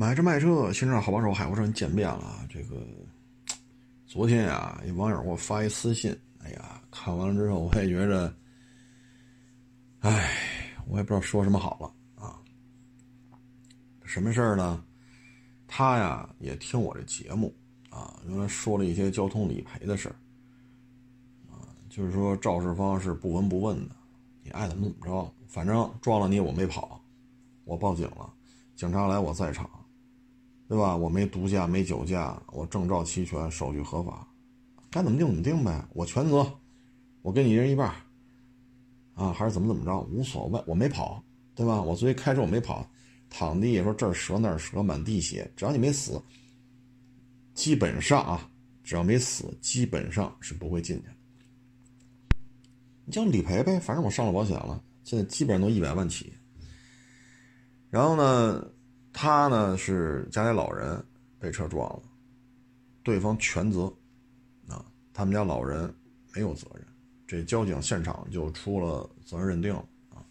买车卖车，新车好帮手，海阔车见面了。这个昨天呀，一网友给我发一私信，哎呀，看完了之后我也觉着，哎，我也不知道说什么好了啊。什么事儿呢？他呀也听我这节目啊，原来说了一些交通理赔的事儿啊，就是说肇事方是不闻不问的，你爱怎么怎么着，反正撞了你我没跑，我报警了，警察来我在场。对吧？我没毒驾，没酒驾，我证照齐全，手续合法，该怎么定怎么定呗，我全责，我给你一人一半，啊，还是怎么怎么着，无所谓，我没跑，对吧？我作为开车我没跑，躺地说这儿折那儿折，满地血，只要你没死，基本上啊，只要没死，基本上是不会进去。你就理赔呗，反正我上了保险了，现在基本上都一百万起。然后呢？他呢是家里老人被车撞了，对方全责，啊，他们家老人没有责任，这交警现场就出了责任认定了啊。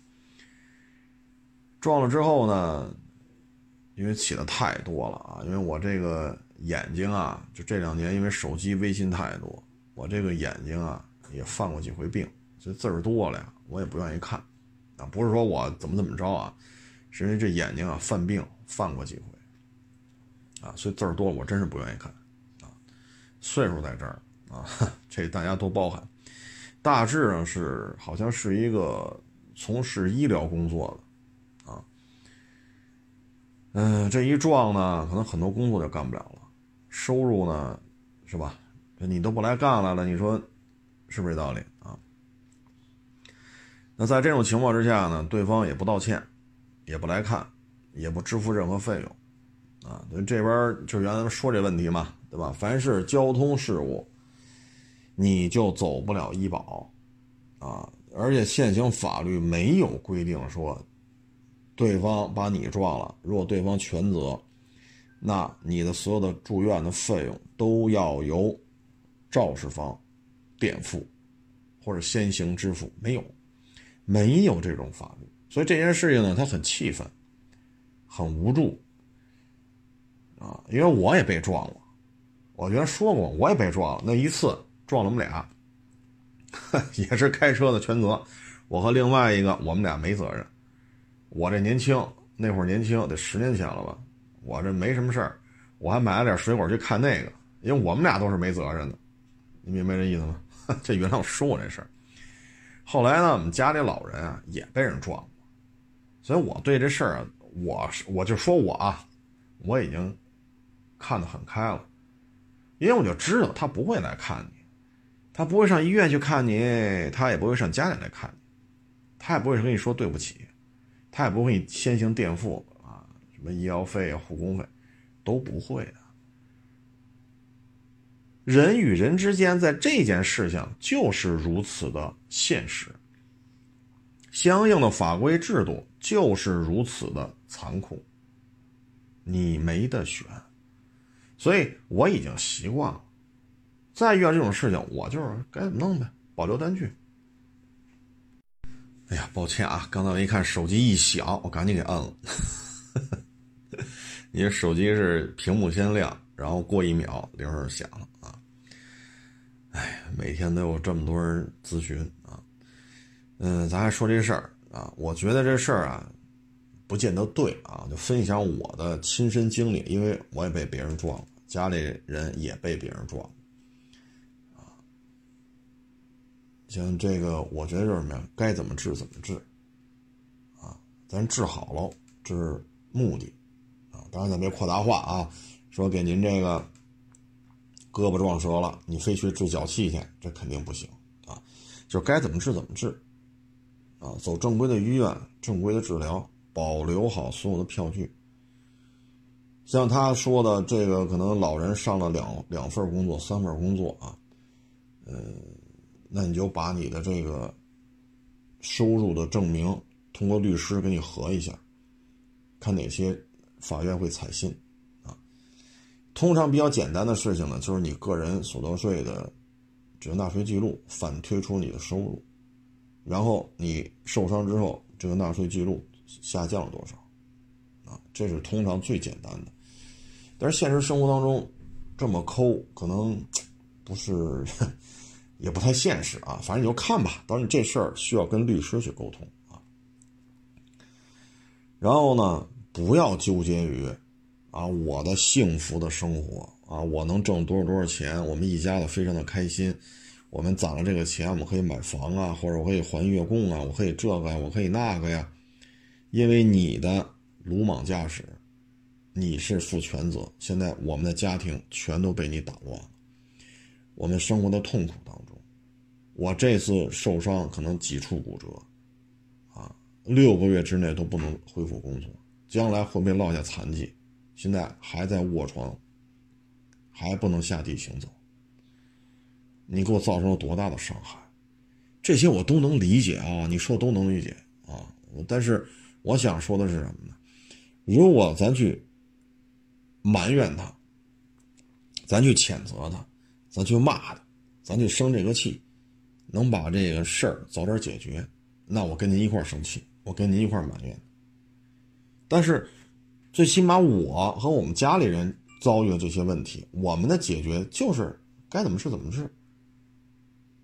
撞了之后呢，因为起的太多了啊，因为我这个眼睛啊，就这两年因为手机微信太多，我这个眼睛啊也犯过几回病，所以字儿多了呀，我也不愿意看，啊，不是说我怎么怎么着啊，是因为这眼睛啊犯病。犯过几回，啊，所以字儿多，我真是不愿意看，啊，岁数在这儿啊，这大家多包涵。大致上是好像是一个从事医疗工作的，啊，嗯，这一撞呢，可能很多工作就干不了了，收入呢，是吧？你都不来干来了，你说是不是这道理啊？那在这种情况之下呢，对方也不道歉，也不来看。也不支付任何费用，啊，这边就原来说这问题嘛，对吧？凡是交通事故，你就走不了医保，啊，而且现行法律没有规定说，对方把你撞了，如果对方全责，那你的所有的住院的费用都要由肇事方垫付，或者先行支付，没有，没有这种法律，所以这件事情呢，他很气愤。很无助啊，因为我也被撞了。我原来说过，我也被撞了。那一次撞了我们俩，也是开车的全责。我和另外一个，我们俩没责任。我这年轻，那会儿年轻，得十年前了吧？我这没什么事儿，我还买了点水果去看那个，因为我们俩都是没责任的。你明白这意思吗？这原来我说过这事儿。后来呢，我们家里老人啊也被人撞了，所以我对这事儿啊。我我就说我啊，我已经看得很开了，因为我就知道他不会来看你，他不会上医院去看你，他也不会上家里来看你，他也不会跟你说对不起，他也不会先行垫付啊，什么医药费啊、护工费都不会的。人与人之间在这件事情就是如此的现实。相应的法规制度就是如此的残酷，你没得选，所以我已经习惯了。再遇到这种事情，我就是该怎么弄呗，保留单据。哎呀，抱歉啊，刚才我一看手机一响，我赶紧给摁了。你的手机是屏幕先亮，然后过一秒铃声响了啊。哎，每天都有这么多人咨询。嗯，咱还说这事儿啊，我觉得这事儿啊，不见得对啊，就分享我的亲身经历，因为我也被别人撞了，家里人也被别人撞，啊，像这个，我觉得就是什么呀？该怎么治怎么治，啊，咱治好了，这是目的，啊，当然咱别扩大化啊，说给您这个胳膊撞折了，你非去治脚气去，这肯定不行啊，就该怎么治怎么治。啊，走正规的医院，正规的治疗，保留好所有的票据。像他说的，这个可能老人上了两两份工作、三份工作啊，嗯，那你就把你的这个收入的证明通过律师给你核一下，看哪些法院会采信啊。通常比较简单的事情呢，就是你个人所得税的这个纳税记录反推出你的收入。然后你受伤之后，这个纳税记录下降了多少？啊，这是通常最简单的。但是现实生活当中这么抠，可能不是，也不太现实啊。反正你就看吧，当然这事儿需要跟律师去沟通啊。然后呢，不要纠结于啊我的幸福的生活啊，我能挣多少多少钱，我们一家子非常的开心。我们攒了这个钱，我们可以买房啊，或者我可以还月供啊，我可以这个呀，我可以那个呀。因为你的鲁莽驾驶，你是负全责。现在我们的家庭全都被你打乱了，我们生活的痛苦当中，我这次受伤可能几处骨折，啊，六个月之内都不能恢复工作，将来会不会落下残疾？现在还在卧床，还不能下地行走。你给我造成了多大的伤害？这些我都能理解啊，你说都能理解啊。但是我想说的是什么呢？如果咱去埋怨他，咱去谴责他，咱去骂他，咱去生这个气，能把这个事儿早点解决，那我跟您一块生气，我跟您一块埋怨。但是最起码我和我们家里人遭遇的这些问题，我们的解决就是该怎么治怎么治。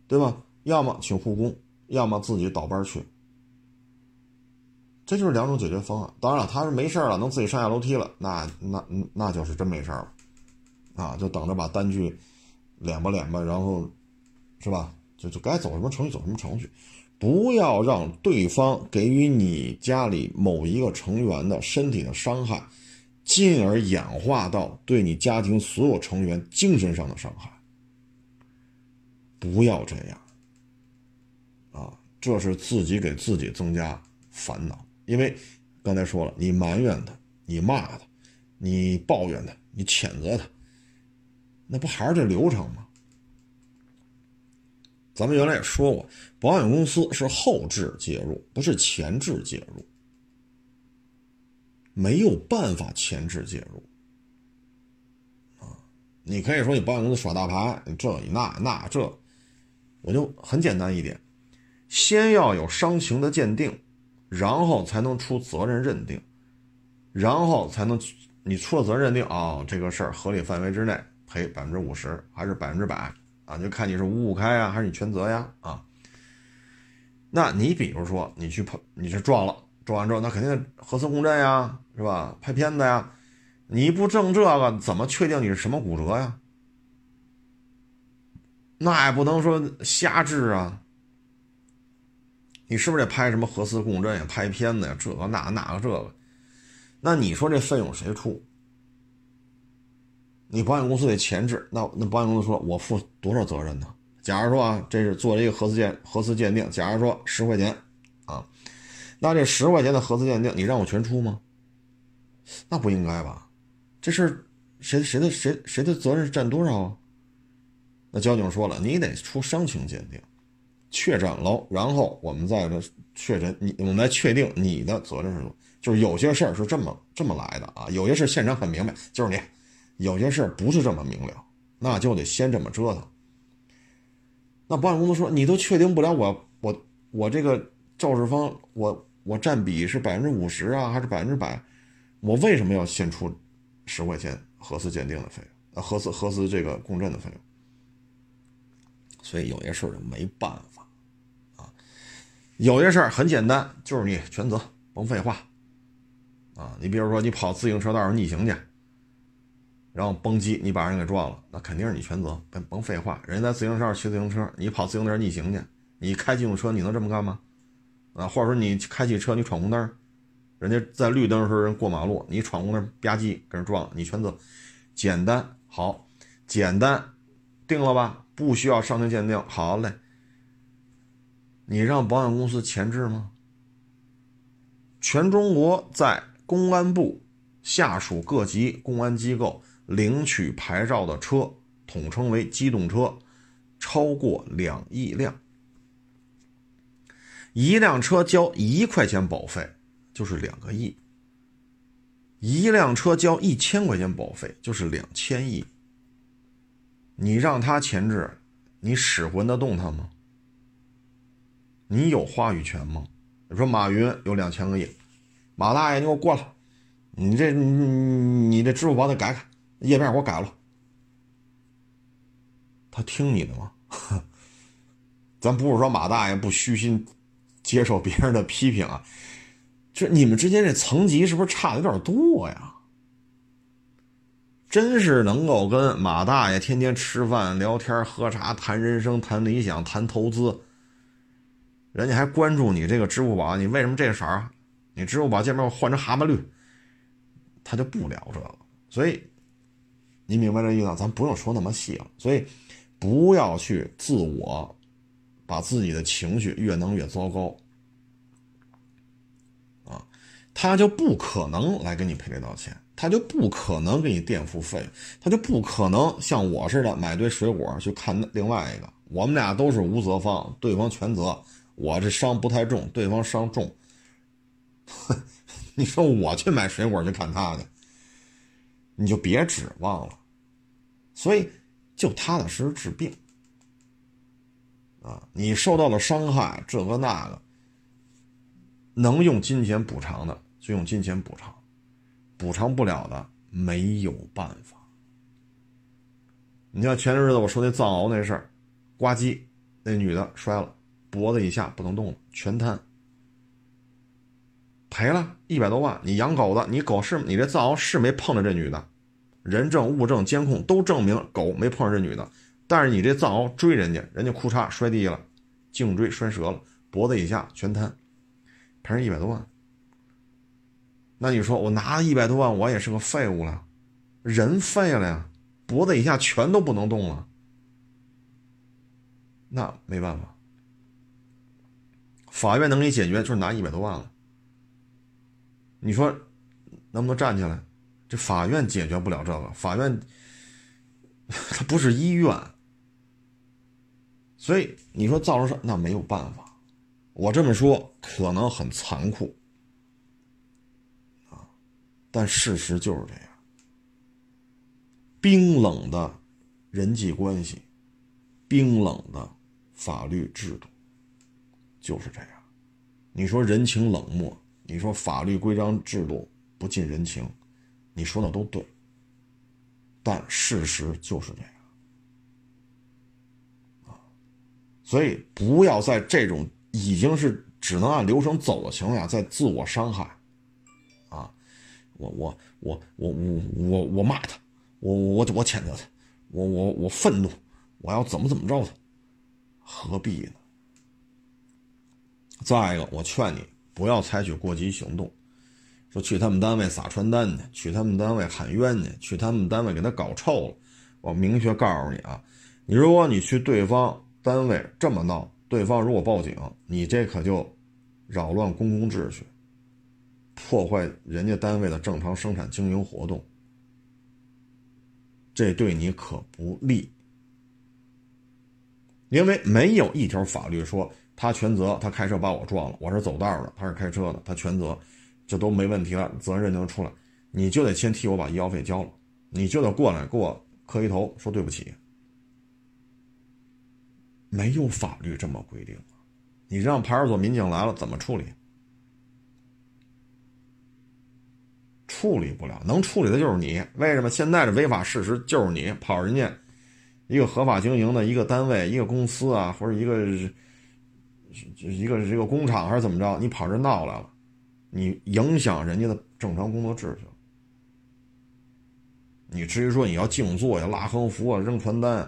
对吧？要么请护工，要么自己倒班去，这就是两种解决方案。当然了，他是没事了，能自己上下楼梯了，那那那就是真没事了，啊，就等着把单据敛吧敛吧，然后是吧？就就该走什么程序走什么程序，不要让对方给予你家里某一个成员的身体的伤害，进而演化到对你家庭所有成员精神上的伤害。不要这样，啊，这是自己给自己增加烦恼。因为刚才说了，你埋怨他，你骂他，你抱怨他，你谴责他，那不还是这流程吗？咱们原来也说过，保险公司是后置介入，不是前置介入，没有办法前置介入。啊，你可以说你保险公司耍大牌，你这你那那这。我就很简单一点，先要有伤情的鉴定，然后才能出责任认定，然后才能你出了责任认定啊，这个事儿合理范围之内赔百分之五十还是百分之百啊？就看你是五五开呀，还是你全责呀？啊？那你比如说你去碰，你是撞了，撞完之后那肯定核磁共振呀，是吧？拍片子呀，你不证这个，怎么确定你是什么骨折呀？那也不能说瞎治啊！你是不是得拍什么核磁共振呀、拍片子呀？这个那那个这个，那你说这费用谁出？你保险公司得前置，那那保险公司说我负多少责任呢？假如说啊，这是做了一个核磁鉴核磁鉴定，假如说十块钱啊，那这十块钱的核磁鉴定你让我全出吗？那不应该吧？这事儿谁谁的谁谁的责任占多少啊？那交警说了，你得出伤情鉴定，确诊喽，然后我们再确诊你，我们来确定你的责任是多。就是有些事儿是这么这么来的啊，有些事现场很明白，就是你；有些事儿不是这么明了，那就得先这么折腾。那保险公司说，你都确定不了我我我这个肇事方，我我占比是百分之五十啊，还是百分之百？我为什么要先出十块钱核磁鉴定的费用？啊，核磁核磁这个共振的费用？所以有些事儿就没办法，啊，有些事儿很简单，就是你全责，甭废话，啊，你比如说你跑自行车道上逆行去，然后蹦极，你把人给撞了，那肯定是你全责，甭甭废话，人家在自行车上骑自行车，你跑自行车逆行去，你开机动车你能这么干吗？啊，或者说你开汽车你闯红灯，人家在绿灯的时候人过马路，你闯红灯吧唧跟人撞了，你全责，简单好，简单，定了吧？不需要伤情鉴定，好嘞。你让保险公司前置吗？全中国在公安部下属各级公安机构领取牌照的车，统称为机动车，超过两亿辆。一辆车交一块钱保费，就是两个亿；一辆车交一千块钱保费，就是两千亿。你让他前置，你使唤得动他吗？你有话语权吗？你说马云有两千个亿，马大爷你给我过来，你这你这支付宝得改改页面给我改了。他听你的吗？咱不是说马大爷不虚心接受别人的批评啊，这你们之间这层级是不是差的有点多呀？真是能够跟马大爷天天吃饭、聊天、喝茶、谈人生、谈理想、谈投资，人家还关注你这个支付宝，你为什么这色儿？你支付宝界面换成蛤蟆绿，他就不聊这个。所以，你明白这意思？咱不用说那么细了。所以，不要去自我把自己的情绪越弄越糟糕啊，他就不可能来给你赔礼道歉。他就不可能给你垫付费，他就不可能像我似的买堆水果去看另外一个。我们俩都是无责方，对方全责。我这伤不太重，对方伤重。你说我去买水果去看他去，你就别指望了。所以就踏踏实实治病啊！你受到了伤害，这个那个，能用金钱补偿的就用金钱补偿。补偿不了的没有办法。你像前些日子我说那藏獒那事儿，呱唧，那女的摔了，脖子以下不能动了，全瘫，赔了一百多万。你养狗的，你狗是你这藏獒是没碰着这女的，人证物证监控都证明狗没碰着这女的，但是你这藏獒追人家，人家裤衩摔地了，颈椎摔折了，脖子以下全瘫，赔人一百多万。那你说我拿了一百多万，我也是个废物了，人废了呀，脖子以下全都不能动了，那没办法，法院能给你解决就是拿一百多万了。你说能不能站起来？这法院解决不了这个，法院 它不是医院，所以你说造成伤那没有办法，我这么说可能很残酷。但事实就是这样，冰冷的人际关系，冰冷的法律制度，就是这样。你说人情冷漠，你说法律规章制度不近人情，你说的都对。但事实就是这样啊，所以不要在这种已经是只能按流程走的情况下再自我伤害。我我我我我我我骂他，我我我谴责他，我我我愤怒，我要怎么怎么着他，何必呢？再一个，我劝你不要采取过激行动，说去他们单位撒传单去，去他们单位喊冤去，去他们单位给他搞臭了。我明确告诉你啊，你如果你去对方单位这么闹，对方如果报警，你这可就扰乱公共秩序。破坏人家单位的正常生产经营活动，这对你可不利。因为没有一条法律说他全责，他开车把我撞了，我是走道的，他是开车的，他全责，这都没问题了，责任认定出来，你就得先替我把医药费交了，你就得过来给我磕一头说对不起。没有法律这么规定，你让派出所民警来了怎么处理？处理不了，能处理的就是你。为什么现在的违法事实就是你跑人家一个合法经营的一个单位、一个公司啊，或者一个一个这个工厂还是怎么着？你跑这闹来了，你影响人家的正常工作秩序。你至于说你要静坐呀、拉横幅啊、扔传单，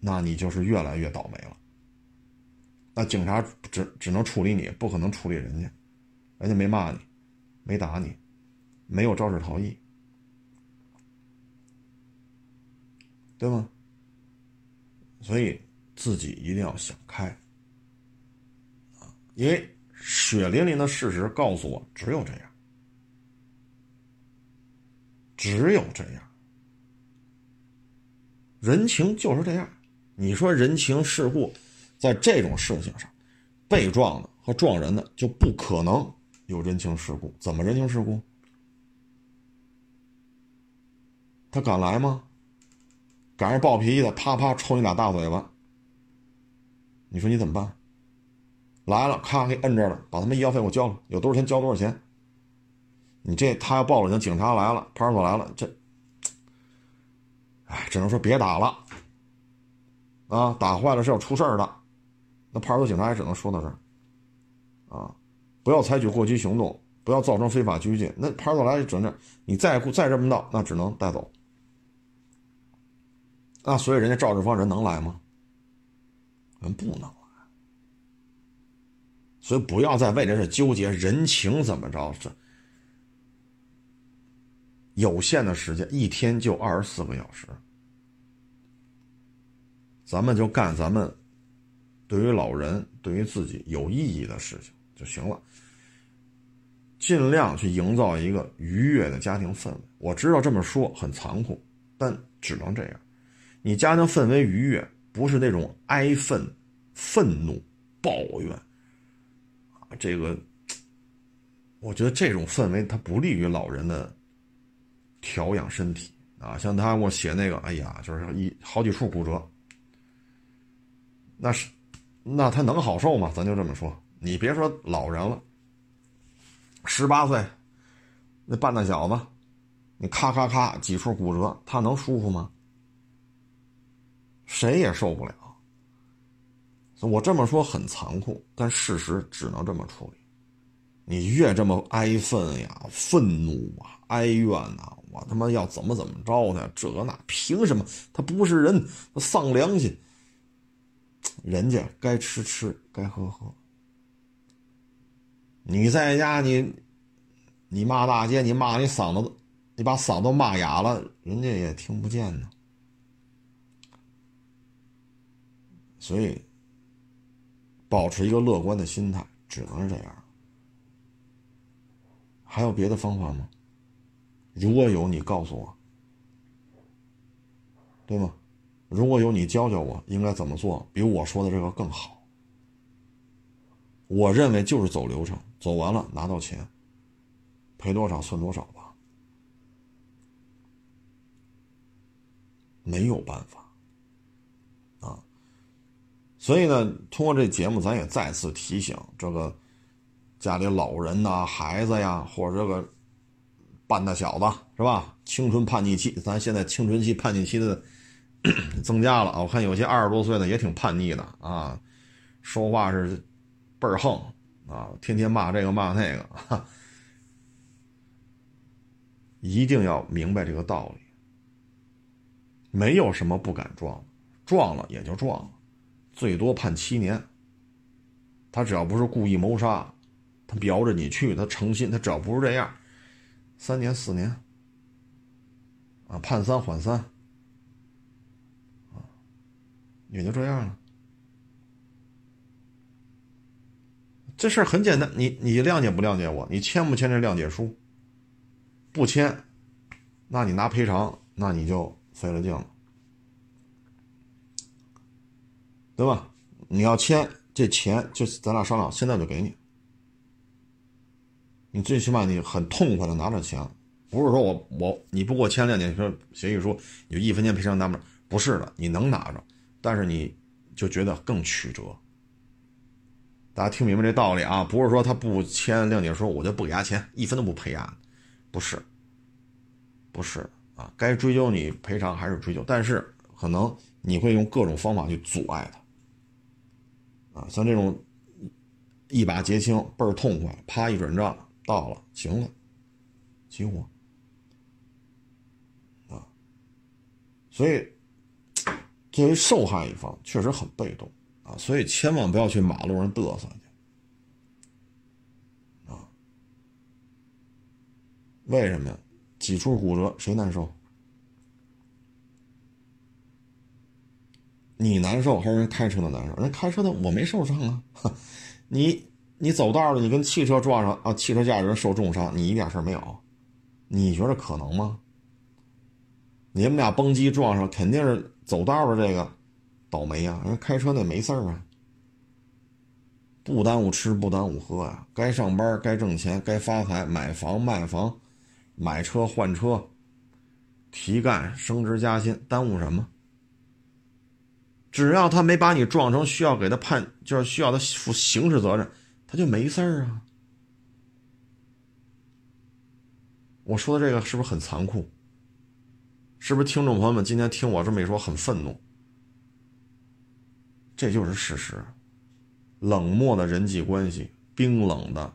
那你就是越来越倒霉了。那警察只只能处理你，不可能处理人家，人家没骂你，没打你。没有肇事逃逸，对吗？所以自己一定要想开啊！因为血淋淋的事实告诉我，只有这样，只有这样，人情就是这样。你说人情世故，在这种事情上，被撞的和撞人的就不可能有人情世故。怎么人情世故？他敢来吗？赶上暴脾气的，啪啪抽你俩大嘴巴。你说你怎么办？来了，咔给摁这了，把他们医药费给我交了，有多少钱交多少钱。你这他要报了警，警察来了，派出所来了，这哎，只能说别打了，啊，打坏了是要出事儿的。那派出所警察也只能说到这儿，啊，不要采取过激行动，不要造成非法拘禁。那派出所来就整这，你再再这么闹，那只能带走。那所以人家赵志芳人能来吗？人不能来。所以不要再为这事纠结人情怎么着，这有限的时间，一天就二十四个小时，咱们就干咱们对于老人、对于自己有意义的事情就行了。尽量去营造一个愉悦的家庭氛围。我知道这么说很残酷，但只能这样。你家庭氛围愉悦，不是那种哀愤、愤怒、抱怨啊！这个，我觉得这种氛围它不利于老人的调养身体啊。像他我写那个，哎呀，就是一好几处骨折，那是，那他能好受吗？咱就这么说，你别说老人了，十八岁那半大小子，你咔咔咔几处骨折，他能舒服吗？谁也受不了，我这么说很残酷，但事实只能这么处理。你越这么哀愤呀、愤怒啊、哀怨呐，我他妈要怎么怎么着呢？这那凭什么？他不是人，他丧良心。人家该吃吃，该喝喝。你在家，你你骂大街，你骂你嗓子，你把嗓子骂哑了，人家也听不见呢。所以，保持一个乐观的心态，只能是这样。还有别的方法吗？如果有，你告诉我，对吗？如果有，你教教我应该怎么做，比我说的这个更好。我认为就是走流程，走完了拿到钱，赔多少算多少吧，没有办法。所以呢，通过这节目，咱也再次提醒这个家里老人呐、孩子呀，或者这个半大小子是吧？青春叛逆期，咱现在青春期叛逆期的 增加了！我看有些二十多岁的也挺叛逆的啊，说话是倍儿横啊，天天骂这个骂那个，一定要明白这个道理，没有什么不敢撞，撞了也就撞了。最多判七年。他只要不是故意谋杀，他瞄着你去，他诚心，他只要不是这样，三年四年，啊，判三缓三，啊，也就这样了。这事儿很简单，你你谅解不谅解我？你签不签这谅解书？不签，那你拿赔偿，那你就费了劲了。对吧？你要签这钱，就咱俩商量，现在就给你。你最起码你很痛快的拿着钱，不是说我我你不给我签谅解说协议书，你就一分钱赔偿拿不着，不是的，你能拿着，但是你就觉得更曲折。大家听明白这道理啊？不是说他不签谅解书，我就不给他钱，一分都不赔啊？不是，不是啊，该追究你赔偿还是追究，但是可能你会用各种方法去阻碍他。啊，像这种一把结清，倍儿痛快，啪一转账到了，行了，起火啊！所以作为受害一方，确实很被动啊，所以千万不要去马路上嘚瑟去啊！为什么呀？几处骨折，谁难受？你难受还是人开车的难受？人开车的我没受伤啊！你你走道了，你跟汽车撞上啊，汽车驾驶人受重伤，你一点事没有？你觉得可能吗？你们俩蹦极撞上，肯定是走道的这个倒霉啊！人开车那没事儿啊，不耽误吃，不耽误喝啊。该上班，该挣钱，该发财，买房卖房，买车换车，提干升职加薪，耽误什么？只要他没把你撞成需要给他判，就是需要他负刑事责任，他就没事儿啊。我说的这个是不是很残酷？是不是听众朋友们今天听我这么一说很愤怒？这就是事实。冷漠的人际关系，冰冷的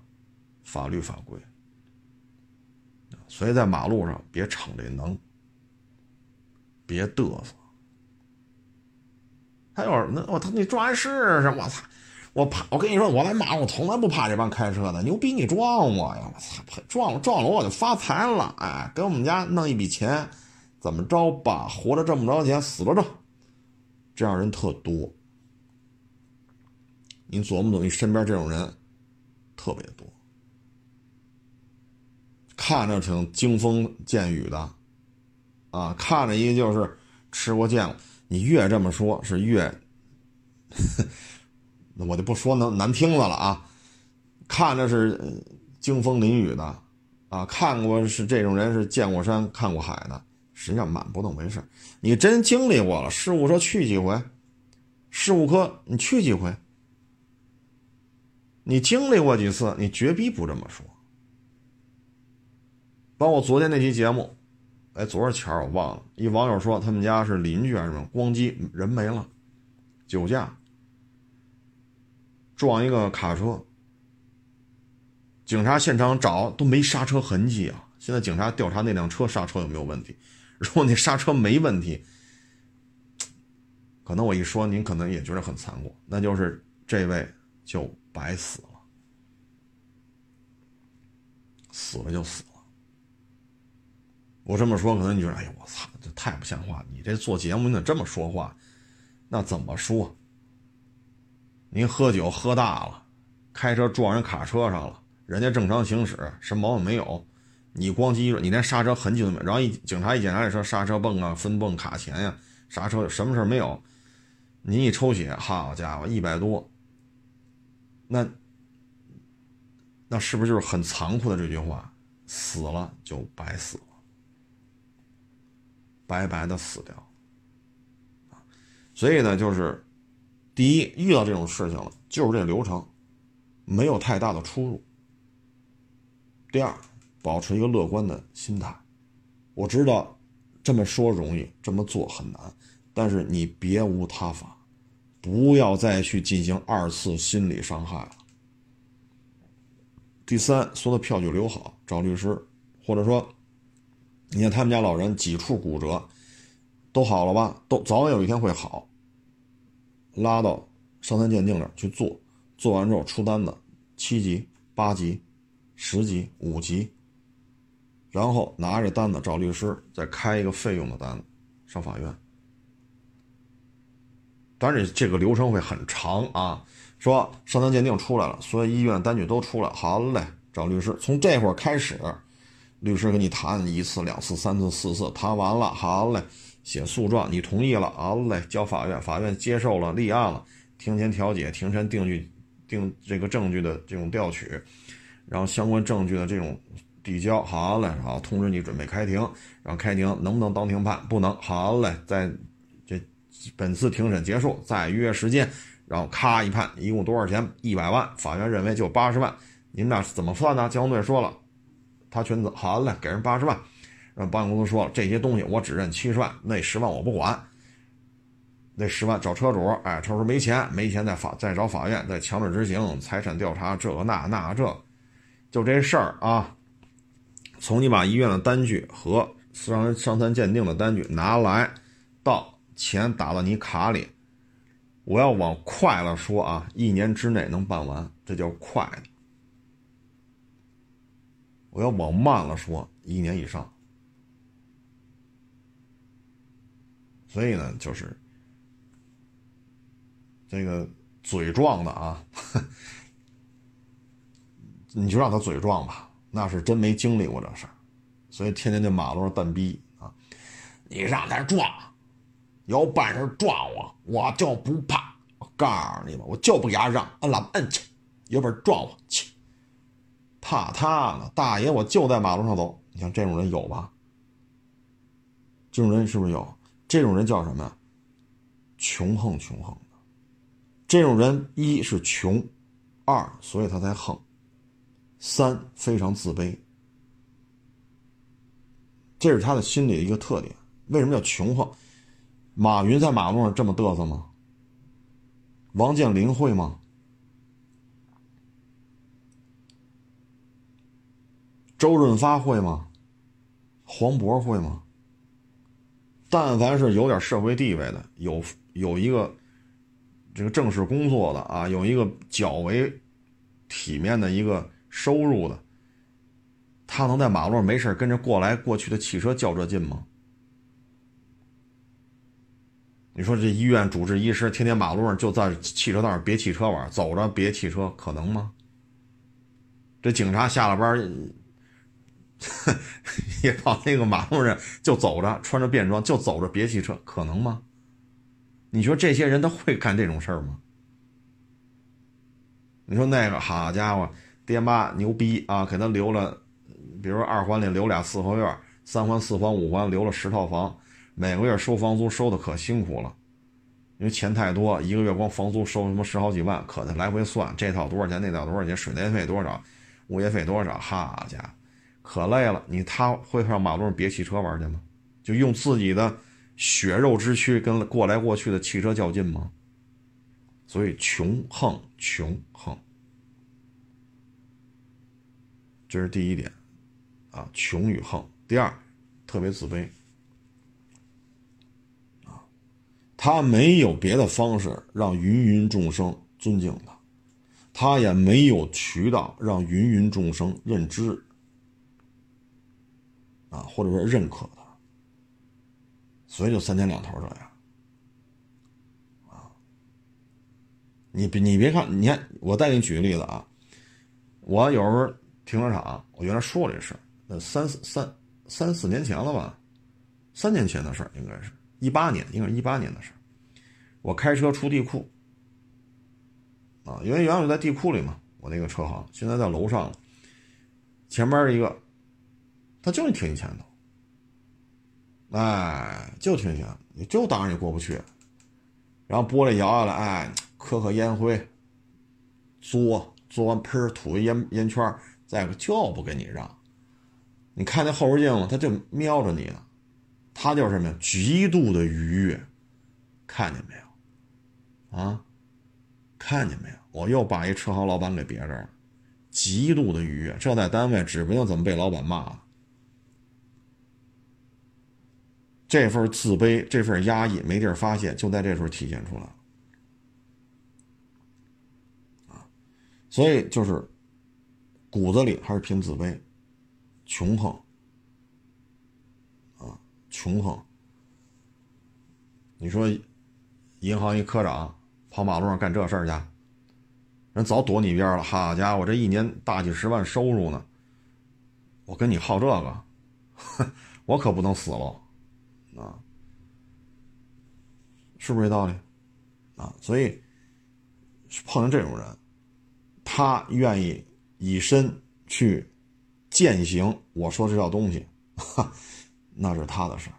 法律法规。所以在马路上别逞这能，别嘚瑟。他要是那我他你撞完试试，我操！我怕我跟你说，我来马路从来不怕这帮开车的，牛逼你撞我呀！我操，撞撞了我就发财了，哎，给我们家弄一笔钱，怎么着吧？活着挣不着钱，死了挣，这样人特多。你琢磨琢磨，你身边这种人特别多，看着挺惊风见雨的，啊，看着一个就是吃过见过。你越这么说，是越。那 我就不说难难听的了啊，看着是惊风淋雨的，啊，看过是这种人是见过山看过海的，实际上满不动没事你真经历过了，事务车去几回，事务科你去几回，你经历过几次，你绝逼不这么说。包括昨天那期节目，哎，昨儿前儿我忘了，一网友说他们家是邻居还是什么，咣叽人没了，酒驾。撞一个卡车，警察现场找都没刹车痕迹啊！现在警察调查那辆车刹车有没有问题，如果那刹车没问题，可能我一说您可能也觉得很残酷，那就是这位就白死了，死了就死了。我这么说，可能你觉得哎呀，我操，这太不像话！你这做节目你咋这么说话？那怎么说？您喝酒喝大了，开车撞人卡车上了，人家正常行驶，什么毛病没有？你咣叽，你连刹车痕迹都没有。然后一警察一检查这车，刹车泵啊、分泵卡钳呀，刹车什么事没有？您一抽血，好家伙，一百多。那那是不是就是很残酷的这句话？死了就白死了，白白的死掉。所以呢，就是。第一，遇到这种事情了，就是这流程，没有太大的出入。第二，保持一个乐观的心态。我知道这么说容易，这么做很难，但是你别无他法，不要再去进行二次心理伤害了。第三，所有的票据留好，找律师，或者说，你看他们家老人几处骨折，都好了吧？都早晚有一天会好。拉到伤残鉴定那儿去做，做完之后出单子，七级、八级、十级、五级，然后拿着单子找律师，再开一个费用的单子，上法院。当然，这个流程会很长啊。说伤残鉴定出来了，所有医院单据都出来，好嘞，找律师，从这会儿开始，律师跟你谈一次、两次、三次、四次，谈完了，好嘞。写诉状，你同意了，好嘞，交法院，法院接受了，立案了，庭前调解，庭前定据，定这个证据的这种调取，然后相关证据的这种递交，好嘞，好，通知你准备开庭，然后开庭能不能当庭判？不能，好嘞，在这本次庭审结束，再约时间，然后咔一判，一共多少钱？一百万，法院认为就八十万，您俩怎么算呢？交通队说了，他全责，好嘞，给人八十万。让保险公司说了，这些东西我只认七十万，那十万我不管。那十万找车主，哎，车主没钱，没钱再法再找法院再强制执行财产调查，这个那那这，就这事儿啊。从你把医院的单据和伤伤残鉴定的单据拿来，到钱打到你卡里，我要往快了说啊，一年之内能办完，这叫快。我要往慢了说，一年以上。所以呢，就是这个嘴壮的啊，你就让他嘴壮吧，那是真没经历过这事儿，所以天天在马路上蛋逼啊，你让他撞，有本事撞我，我就不怕。我告诉你吧，我就不给他让，摁喇叭摁去，有本事撞我去，怕他呢？大爷，我就在马路上走。你像这种人有吧？这种人是不是有？这种人叫什么呀？穷横穷横的。这种人一是穷，二所以他才横，三非常自卑。这是他的心理的一个特点。为什么叫穷横？马云在马路上这么嘚瑟吗？王健林会吗？周润发会吗？黄渤会吗？但凡是有点社会地位的，有有一个这个正式工作的啊，有一个较为体面的一个收入的，他能在马路上没事跟着过来过去的汽车较这劲吗？你说这医院主治医师天天马路上就在汽车道上别汽车玩，走着别汽车，可能吗？这警察下了班 也跑那个马路上就走着，穿着便装就走着别汽车，可能吗？你说这些人他会干这种事儿吗？你说那个好家伙，爹妈牛逼啊，给他留了，比如二环里留俩四合院，三环、四环、五环留了十套房。每个月收房租收的可辛苦了，因为钱太多，一个月光房租收什么十好几万，可得来回算这套多少钱，那套多少钱，水电费多少，物业费多少，哈家伙，可累了。你他会上马路上别汽车玩去吗？就用自己的血肉之躯跟过来过去的汽车较劲吗？所以穷横穷横，这是第一点，啊，穷与横。第二，特别自卑啊。他没有别的方式让芸芸众生尊敬他，他也没有渠道让芸芸众生认知啊，或者说认可他，所以就三天两头这样啊。你别你别看，你看我再给你举个例子啊，我有时候停车场，我原来说过这事儿那三四三三四年前了吧，三年前的事儿应该是。一八年，应该是一八年的事儿我开车出地库，啊，因为原来我在地库里嘛，我那个车行现在在楼上了。前面一个，他就是停你前头，哎，就停前，你就当着你过不去。然后玻璃摇下来，哎，磕磕烟灰，嘬嘬完喷吐个烟烟圈，再个就不给你让。你看那后视镜，他就瞄着你呢。他就是什么呀？极度的愉悦，看见没有？啊，看见没有？我又把一车行老板给别这儿了，极度的愉悦。这在单位指不定怎么被老板骂了。这份自卑，这份压抑，没地儿发泄，就在这时候体现出来了。啊，所以就是骨子里还是凭自卑，穷横啊。穷横，你说，银行一科长跑马路上干这事儿去，人早躲你一边了。好家伙，这一年大几十万收入呢，我跟你耗这个，我可不能死喽，啊，是不是这道理？啊，所以碰上这种人，他愿意以身去践行我说这套东西。那是他的事，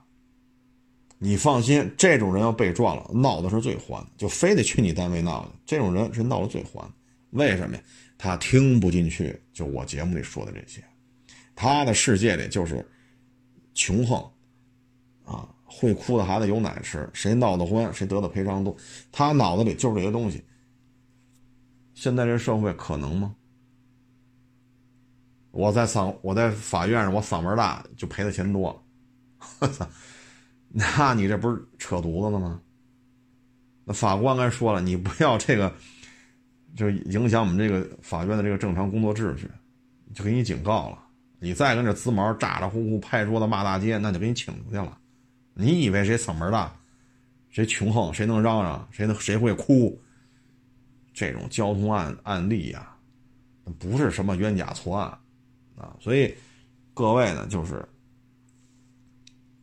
你放心，这种人要被撞了，闹的是最欢，就非得去你单位闹去。这种人是闹的最欢，为什么呀？他听不进去，就我节目里说的这些，他的世界里就是穷横啊，会哭的孩子有奶吃，谁闹得欢，谁得的赔偿多，他脑子里就是这些东西。现在这社会可能吗？我在嗓，我在法院上，我嗓门大就赔的钱多。我操，那你这不是扯犊子了吗？那法官刚才说了，你不要这个，就影响我们这个法院的这个正常工作秩序，就给你警告了。你再跟这滋毛咋咋呼呼拍桌子骂大街，那就给你请出去了。你以为谁嗓门大，谁穷横，谁能嚷嚷，谁能谁会哭？这种交通案案例呀，不是什么冤假错案啊。所以各位呢，就是。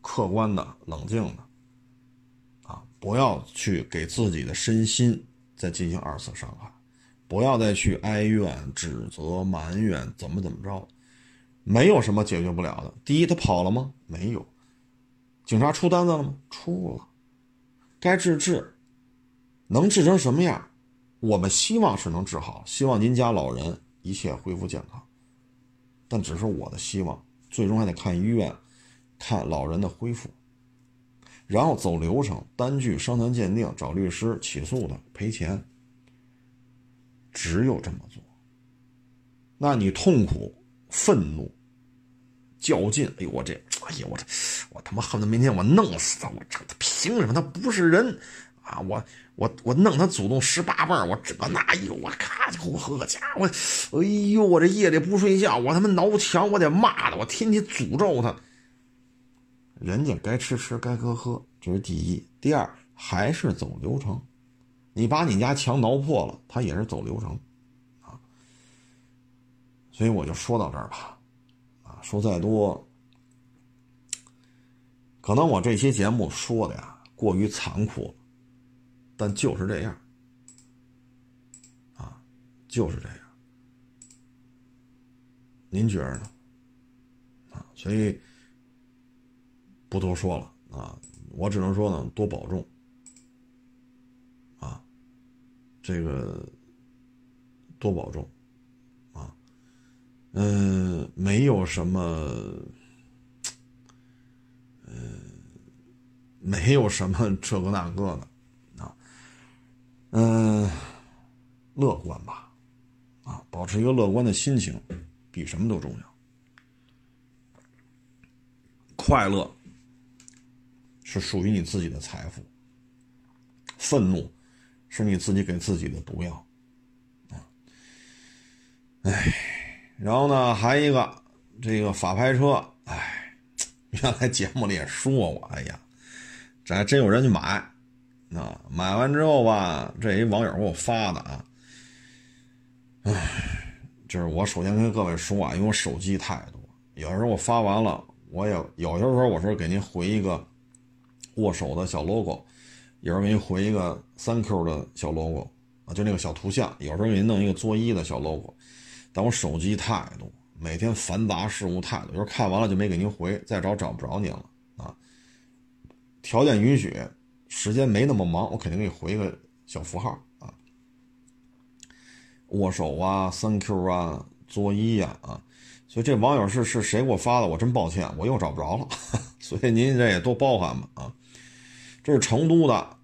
客观的、冷静的，啊，不要去给自己的身心再进行二次伤害，不要再去哀怨、指责、埋怨，怎么怎么着，没有什么解决不了的。第一，他跑了吗？没有。警察出单子了吗？出了。该治治，能治成什么样？我们希望是能治好，希望您家老人一切恢复健康，但只是我的希望，最终还得看医院。看老人的恢复，然后走流程，单据、伤残鉴定，找律师起诉他赔钱，只有这么做。那你痛苦、愤怒、较劲，哎呦我这，哎呦我这，他妈恨不得明天我弄死他！我这他凭什么？他不是人啊！我我我弄他祖宗十八辈我这那哎呦我咔就我呵家伙，哎呦我这夜里不睡觉，我他妈挠墙，我得骂他，我天天诅咒他。人家该吃吃，该喝喝，这是第一。第二，还是走流程。你把你家墙挠破了，他也是走流程，啊。所以我就说到这儿吧，啊，说再多，可能我这些节目说的呀过于残酷了，但就是这样，啊，就是这样。您觉着呢？啊，所以。不多说了啊，我只能说呢，多保重啊，这个多保重啊，嗯，没有什么，嗯，没有什么 这个那个的啊，嗯，乐观吧，啊，保持一个乐观的心情，比什么都重要，快乐。是属于你自己的财富。愤怒是你自己给自己的毒药，啊，哎，然后呢，还一个这个法拍车，哎，原来节目里也说过，哎呀，这还真有人去买，啊，买完之后吧，这一网友给我发的啊，哎，就是我首先跟各位说啊，因为我手机太多，有时候我发完了，我也有些时候我说给您回一个。握手的小 logo，有时候给你回一个三 Q 的小 logo 啊，就那个小图像。有时候给你弄一个作揖的小 logo，但我手机太多，每天繁杂事务太多，有时候看完了就没给您回，再找找不着您了啊。条件允许，时间没那么忙，我肯定给你回个小符号啊。握手啊，Thank you 啊，作揖呀啊。所以这网友是是谁给我发的？我真抱歉，我又找不着了，所以您这也多包涵吧啊。这是成都的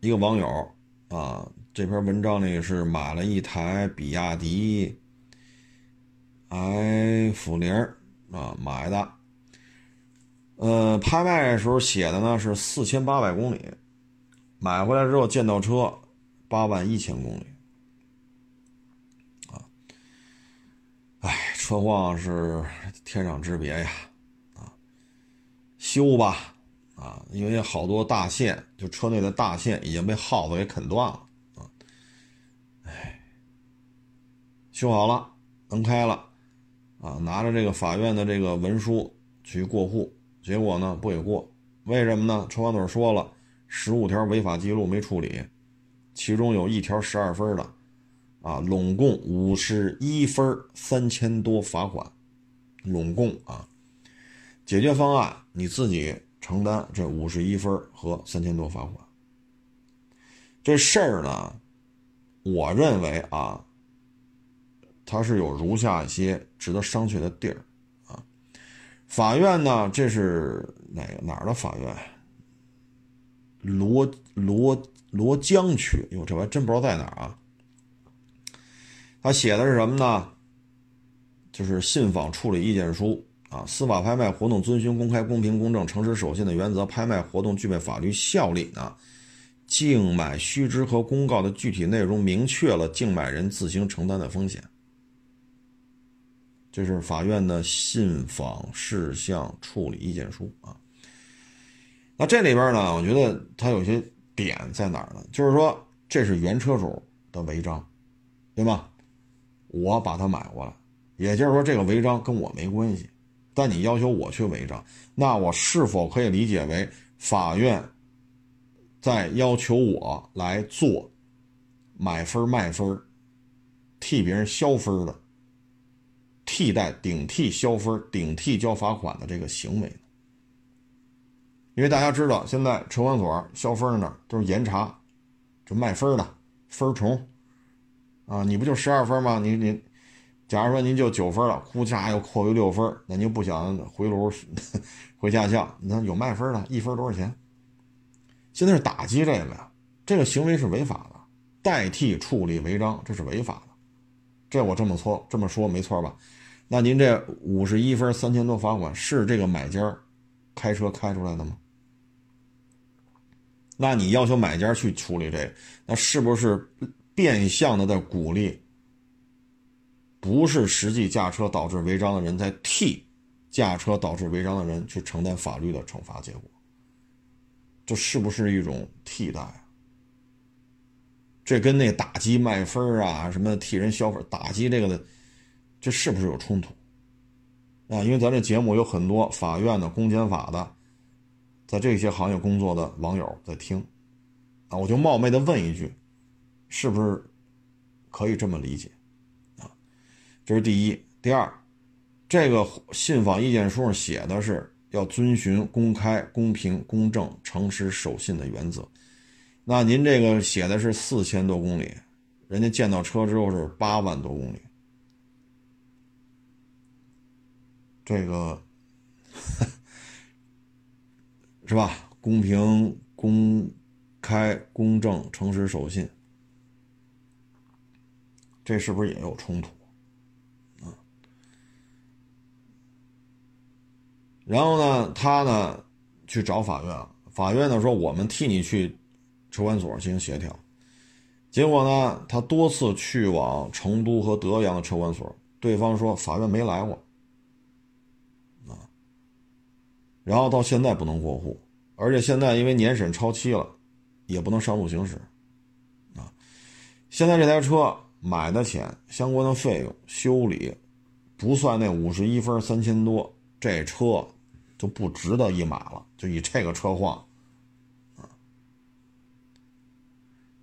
一个网友啊，这篇文章里是买了一台比亚迪 F 零啊买的，呃，拍卖时候写的呢是四千八百公里，买回来之后见到车八万一千公里，啊，哎，车况是天壤之别呀，啊，修吧。啊，因为好多大线，就车内的大线已经被耗子给啃断了啊！哎，修好了，能开了，啊，拿着这个法院的这个文书去过户，结果呢不给过，为什么呢？车管所说了，十五条违法记录没处理，其中有一条十二分的，啊，拢共五十一分，三千多罚款，拢共啊，解决方案你自己。承担这五十一分和三千多罚款，这事儿呢，我认为啊，它是有如下一些值得商榷的地儿啊。法院呢，这是哪个哪儿的法院？罗罗罗江区，哟，这我还真不知道在哪儿啊。他写的是什么呢？就是信访处理意见书。啊，司法拍卖活动遵循公开、公平、公正、诚实、守信的原则，拍卖活动具备法律效力呢。竞买须知和公告的具体内容明确了竞买人自行承担的风险。这是法院的信访事项处理意见书啊。那这里边呢，我觉得它有些点在哪儿呢？就是说，这是原车主的违章，对吧？我把它买过来，也就是说，这个违章跟我没关系。但你要求我去违章，那我是否可以理解为法院在要求我来做买分卖分、替别人消分的替代顶替消分、顶替交罚款的这个行为？因为大家知道，现在车管所消分呢都是严查，这卖分的分虫啊，你不就十二分吗？你你。假如说您就九分了，呼嚓又扣一六分，那您不想回炉回驾校？那有卖分的，一分多少钱？现在是打击这个呀，这个行为是违法的，代替处理违章，这是违法的。这我这么错这么说没错吧？那您这五十一分三千多罚款是这个买家开车开出来的吗？那你要求买家去处理这个，那是不是变相的在鼓励？不是实际驾车导致违章的人在替驾车导致违章的人去承担法律的惩罚结果，这是不是一种替代？这跟那打击卖分啊，什么替人消费打击这个的，这是不是有冲突？啊，因为咱这节目有很多法院的、公检法的。在这些行业工作的网友在听，啊，我就冒昧的问一句，是不是可以这么理解？啊，这是第一。第二，这个信访意见书上写的是要遵循公开、公平、公正、诚实、守信的原则。那您这个写的是四千多公里，人家见到车之后是八万多公里，这个。是吧？公平、公开、公正、诚实、守信，这是不是也有冲突啊？然后呢，他呢去找法院，法院呢说我们替你去车管所进行协调。结果呢，他多次去往成都和德阳的车管所，对方说法院没来过。然后到现在不能过户，而且现在因为年审超期了，也不能上路行驶，啊，现在这台车买的钱、相关的费用、修理，不算那五十一分三千多，这车就不值得一买了。就以这个车况，啊，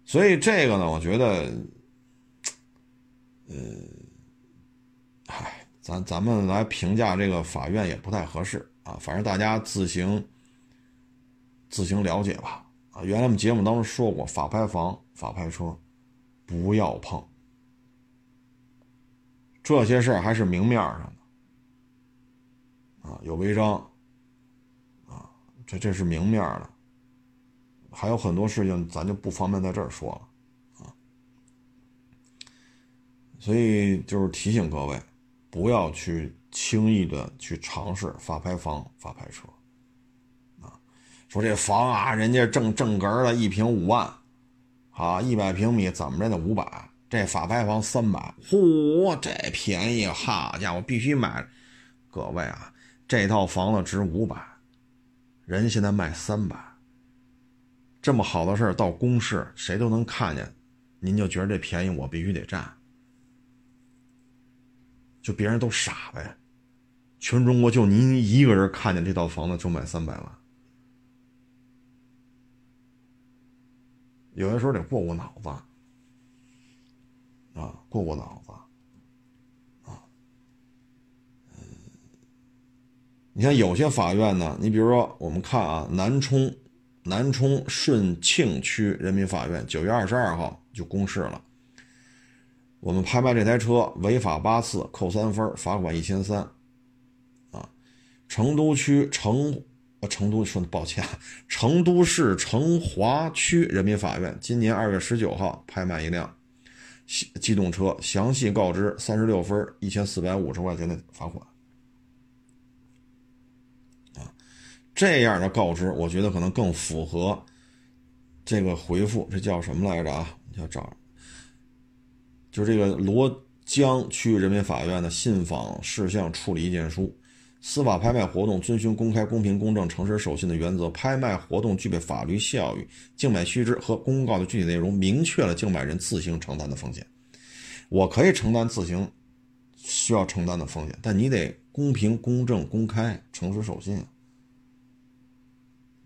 所以这个呢，我觉得，呃，嗨，咱咱们来评价这个法院也不太合适。啊，反正大家自行自行了解吧。啊，原来我们节目当中说过，法拍房、法拍车不要碰。这些事儿还是明面上的，啊，有违章，啊，这这是明面的。还有很多事情咱就不方便在这儿说了，啊。所以就是提醒各位，不要去。轻易的去尝试法拍房、法拍车，啊，说这房啊，人家正正格的一平五万，啊，一百平米怎么着得五百，这法拍房三百，嚯，这便宜，好家伙，必须买！各位啊，这套房子值五百，人现在卖三百，这么好的事儿到公示，谁都能看见，您就觉得这便宜我必须得占，就别人都傻呗。全中国就您一个人看见这套房子就卖三百万，有些时候得过过脑子，啊，过过脑子，啊，你像有些法院呢，你比如说我们看啊，南充南充顺庆区人民法院九月二十二号就公示了，我们拍卖这台车违法八次，扣三分，罚款一千三。成都区成，呃，成都说抱歉啊，成都市成华区人民法院今年二月十九号拍卖一辆机动车，详细告知三十六分一千四百五十块钱的罚款。啊，这样的告知，我觉得可能更符合这个回复，这叫什么来着啊？叫找，就是这个罗江区人民法院的信访事项处理意见书。司法拍卖活动遵循公开、公平、公正、诚实、守信的原则。拍卖活动具备法律效益，竞买须知和公告的具体内容明确了竞买人自行承担的风险。我可以承担自行需要承担的风险，但你得公平、公正、公开、诚实、守信，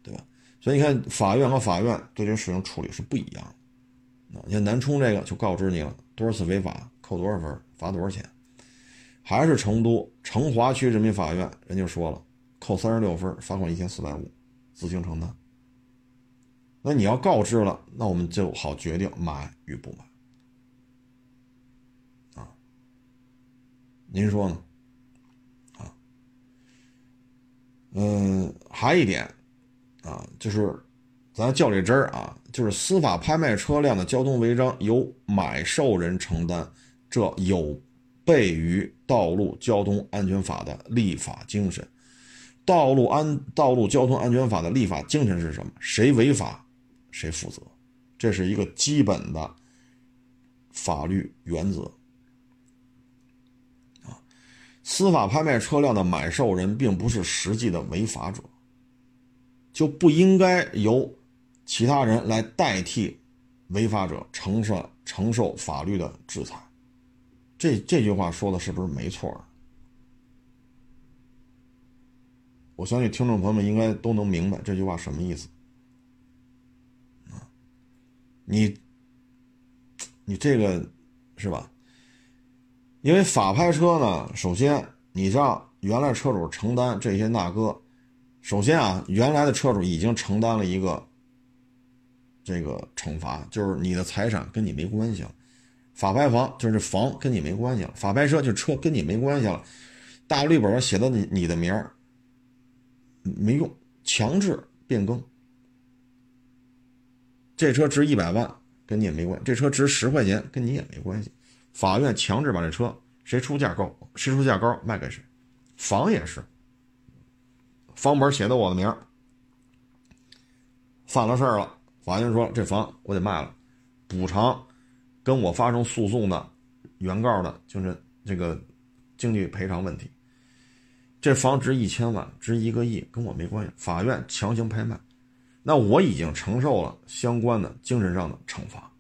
对吧？所以你看，法院和法院对这事情处理是不一样的。你看南充这个就告知你了，多少次违法扣多少分，罚多少钱。还是成都成华区人民法院，人就说了，扣三十六分，罚款一千四百五，自行承担。那你要告知了，那我们就好决定买与不买。啊，您说呢？啊，嗯，还一点，啊，就是咱较这真儿啊，就是司法拍卖车辆的交通违章由买受人承担，这有悖于《道路交通安全法》的立法精神。道路安道路交通安全法的立法精神是什么？谁违法，谁负责，这是一个基本的法律原则。啊，司法拍卖车辆的买受人并不是实际的违法者，就不应该由其他人来代替违法者承受承受法律的制裁。这这句话说的是不是没错？我相信听众朋友们应该都能明白这句话什么意思啊！你，你这个是吧？因为法拍车呢，首先你让原来车主承担这些那个，首先啊，原来的车主已经承担了一个这个惩罚，就是你的财产跟你没关系了，法拍房就是房跟你没关系了，法拍车就车跟你没关系了，大绿本上写的你你的名儿。没用，强制变更。这车值一百万，跟你也没关；这车值十块钱，跟你也没关系。法院强制把这车，谁出价高，谁出价高卖给谁。房也是，房本写的我的名犯了事儿了，法院说这房我得卖了，补偿跟我发生诉讼的原告的，就是这个经济赔偿问题。这房值一千万，值一个亿，跟我没关系。法院强行拍卖，那我已经承受了相关的精神上的惩罚。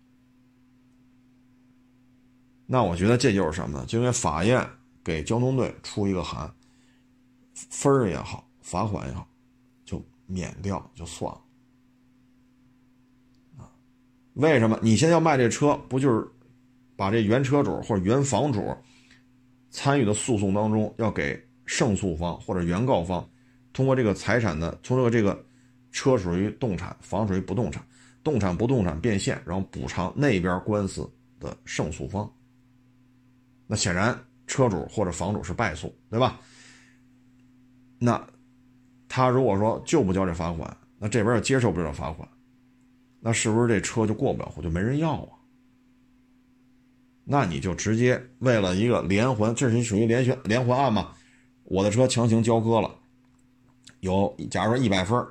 那我觉得这就是什么呢？就因为法院给交通队出一个函，分儿也好，罚款也好，就免掉就算了。为什么？你现在要卖这车，不就是把这原车主或者原房主参与的诉讼当中要给？胜诉方或者原告方，通过这个财产的，通过这个车属于动产，房属于不动产，动产不动产变现，然后补偿那边官司的胜诉方。那显然车主或者房主是败诉，对吧？那他如果说就不交这罚款，那这边也接受不了罚款，那是不是这车就过不了户，就没人要啊？那你就直接为了一个连环，这是属于连续连环案嘛？我的车强行交割了，有假如说一百分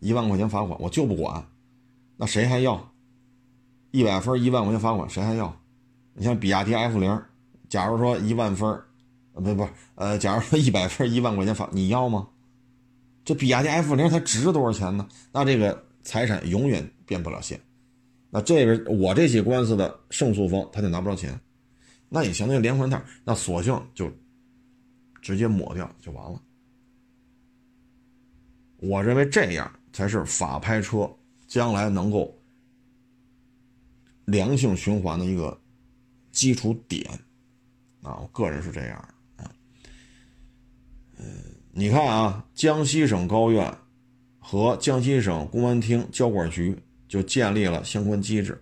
一万块钱罚款，我就不管，那谁还要？一百分一万块钱罚款，谁还要？你像比亚迪 F 零，假如说一万分呃不不，呃，假如说一百分一万块钱罚，你要吗？这比亚迪 F 零它值多少钱呢？那这个财产永远变不了现，那这边我这起官司的胜诉方他就拿不着钱，那也相当于连环套，那索性就。直接抹掉就完了。我认为这样才是法拍车将来能够良性循环的一个基础点啊！我个人是这样啊。嗯，你看啊，江西省高院和江西省公安厅交管局就建立了相关机制，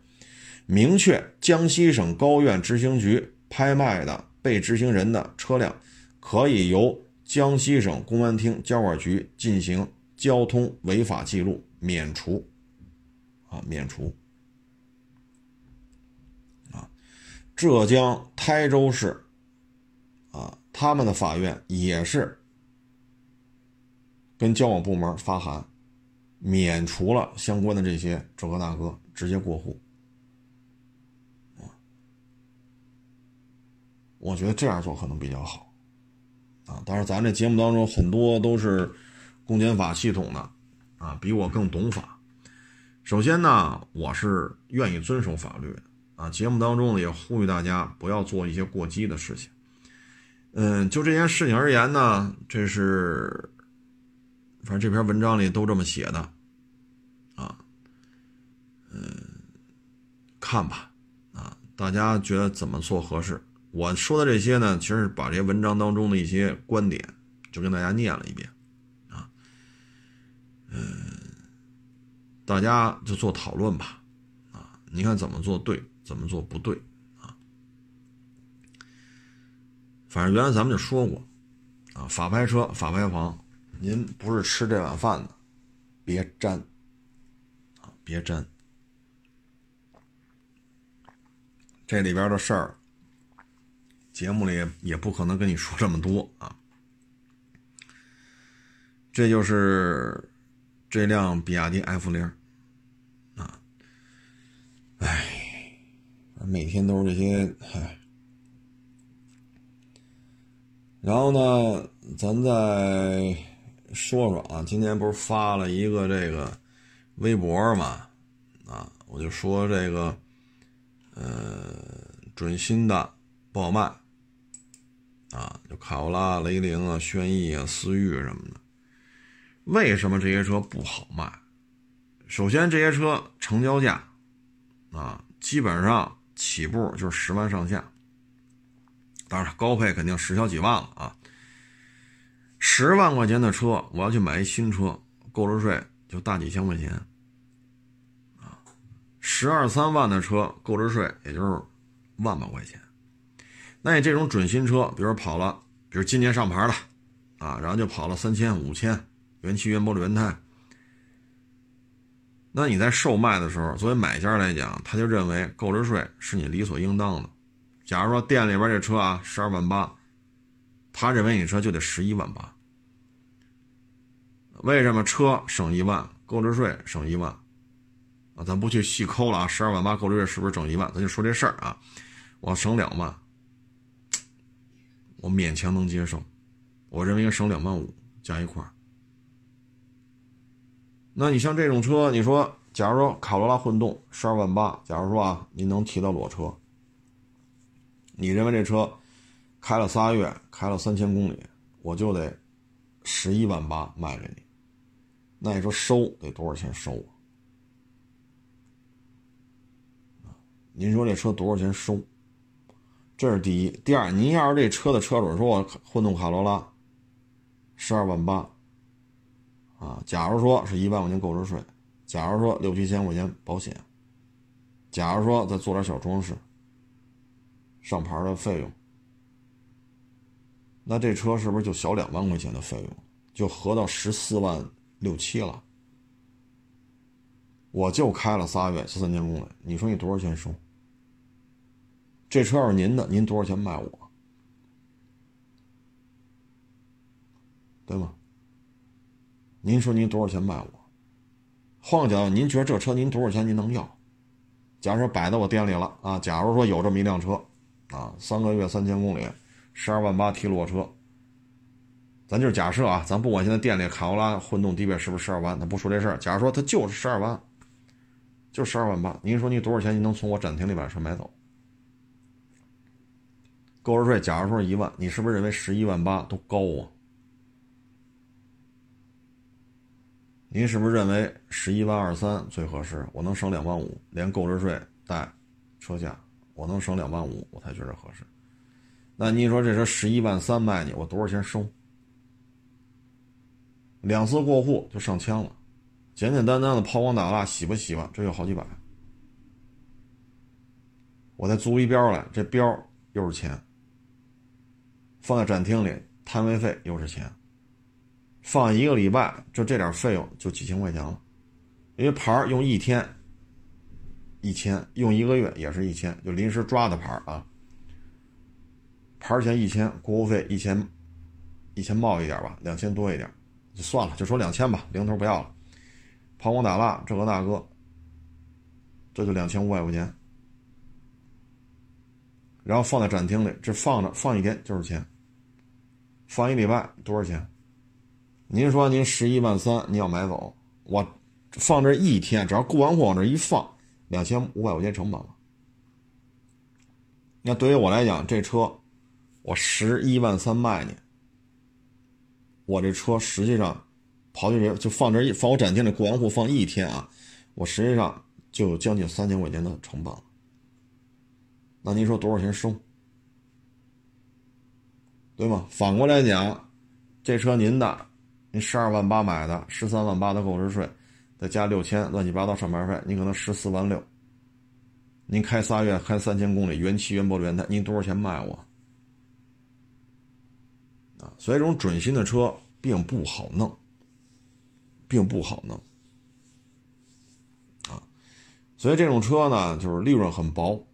明确江西省高院执行局拍卖的被执行人的车辆。可以由江西省公安厅交管局进行交通违法记录免除，啊，免除。啊，浙江台州市，啊，他们的法院也是跟交管部门发函，免除了相关的这些这个大哥，直接过户。我觉得这样做可能比较好。啊，当然，咱这节目当中很多都是公检法系统的，啊，比我更懂法。首先呢，我是愿意遵守法律的，啊，节目当中呢也呼吁大家不要做一些过激的事情。嗯，就这件事情而言呢，这是，反正这篇文章里都这么写的，啊，嗯，看吧，啊，大家觉得怎么做合适？我说的这些呢，其实是把这些文章当中的一些观点，就跟大家念了一遍，啊，嗯，大家就做讨论吧，啊，你看怎么做对，怎么做不对，啊，反正原来咱们就说过，啊，法拍车、法拍房，您不是吃这碗饭的，别沾啊，别沾。这里边的事儿，节目里也不可能跟你说这么多啊。这就是这辆比亚迪 F 零啊，哎，每天都是这些，唉。然后呢，咱在说说啊，今天不是发了一个这个微博嘛，啊，我就说这个，呃，准新的不好卖，啊，就卡罗拉、雷凌啊、轩逸啊、思域什么的。为什么这些车不好卖？首先，这些车成交价啊，基本上起步就是十万上下。当然，高配肯定十小几万了啊。十万块钱的车，我要去买一新车，购置税就大几千块钱啊。十二三万的车，购置税也就是万把块钱。那你这种准新车，比如跑了，比如今年上牌了啊，然后就跑了三千、五千。原漆、原玻璃、原胎，那你在售卖的时候，作为买家来讲，他就认为购置税是你理所应当的。假如说店里边这车啊，十二万八，他认为你车就得十一万八。为什么车省一万，购置税省一万？啊，咱不去细抠了啊，十二万八购置税是不是整一万？咱就说这事儿啊，我省两万，我勉强能接受。我认为应该省两万五加一块儿。那你像这种车，你说，假如说卡罗拉混动十二万八，假如说啊，你能提到裸车，你认为这车开了仨月，开了三千公里，我就得十一万八卖给你，那你说收得多少钱收啊？您说这车多少钱收？这是第一，第二，您要是这车的车主说我混动卡罗拉十二万八。啊，假如说是一万块钱购置税，假如说六七千块钱保险，假如说再做点小装饰、上牌的费用，那这车是不是就小两万块钱的费用，就合到十四万六七了？我就开了仨月，三千公里，你说你多少钱收？这车要是您的，您多少钱卖我？对吗？您说您多少钱卖我？换个角度，您觉得这车您多少钱您能要？假如说摆在我店里了啊，假如说有这么一辆车，啊，三个月三千公里，十二万八提裸车，咱就是假设啊，咱不管现在店里卡罗拉混动低配是不是十二万，咱不说这事儿。假如说它就是十二万，就十二万八，您说你多少钱您能从我展厅里把车买走？购置税假如说一万，你是不是认为十一万八都高啊？您是不是认为十一万二三最合适？我能省两万五，连购置税带车价，我能省两万五，我才觉得合适。那你说这车十一万三卖你，我多少钱收？两次过户就上千了，简简单单的抛光打蜡、洗吧洗吧，这就好几百。我再租一标来，这标又是钱，放在展厅里，摊位费又是钱。放一个礼拜，就这点费用就几千块钱了，因为牌用一天一千，用一个月也是一千，就临时抓的牌啊。牌钱一千，过户费一千，一千冒一点吧，两千多一点，就算了，就说两千吧，零头不要了。抛光打蜡这个那个，这就两千五百块钱，然后放在展厅里，这放着放一天就是钱，放一礼拜多少钱？您说您十一万三，你要买走，我放这一天，只要过完户往这一放，两千五百块钱成本了。那对于我来讲，这车我十一万三卖你，我这车实际上跑进去就放这一放我展厅里过完户放一天啊，我实际上就有将近三千块钱的成本。那您说多少钱收？对吗？反过来讲，这车您的。您十二万八买的，十三万八的购置税，再加六千乱七八糟上牌费，您可能十四万六。您开仨月，开三千公里，原漆原玻璃原胎，您多少钱卖我？啊，所以这种准新的车并不好弄，并不好弄。啊，所以这种车呢，就是利润很薄，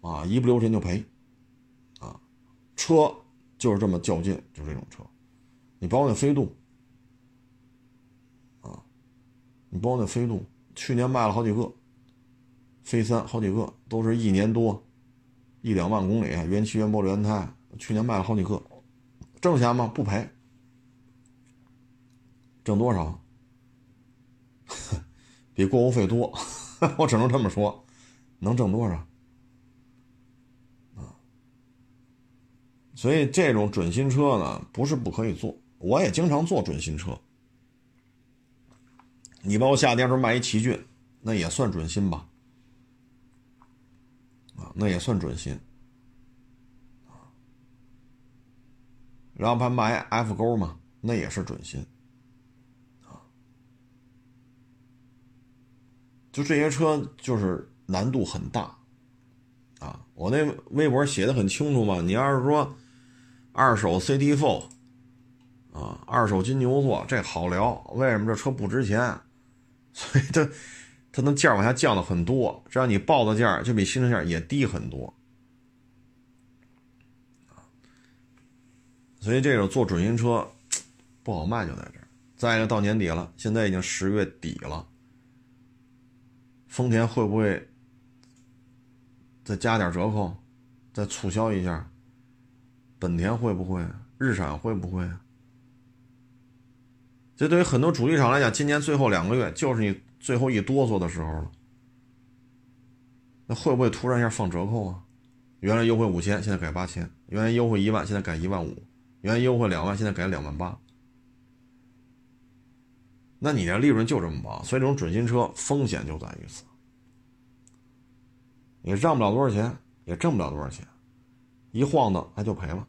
啊，一不留神就赔，啊，车就是这么较劲，就这种车，你包括那飞度，啊，你包括那飞度，去年卖了好几个，飞三好几个，都是一年多，一两万公里，原漆原玻璃原胎，去年卖了好几个，挣钱吗？不赔，挣多少？比过户费多，我只能这么说，能挣多少？啊，所以这种准新车呢，不是不可以做，我也经常做准新车。你包括夏天时候卖一奇骏，那也算准新吧？啊，那也算准新。然后还卖 F 勾嘛，那也是准新。就这些车就是难度很大，啊，我那微博写的很清楚嘛。你要是说二手 CT4，啊，二手金牛座这好聊，为什么这车不值钱？所以它它能价往下降的很多，这样你报的价就比新车价也低很多，所以这种做准新车 不好卖就在这儿。再一个到年底了，现在已经十月底了。丰田会不会再加点折扣，再促销一下？本田会不会？日产会不会？这对于很多主机厂来讲，今年最后两个月就是你最后一哆嗦的时候了。那会不会突然一下放折扣啊？原来优惠五千，现在改八千；原来优惠一万，现在改一万五；原来优惠两万，现在改了两万八。那你的利润就这么薄，所以这种准新车风险就在于此，你让不了多少钱，也挣不了多少钱，一晃荡他就赔了，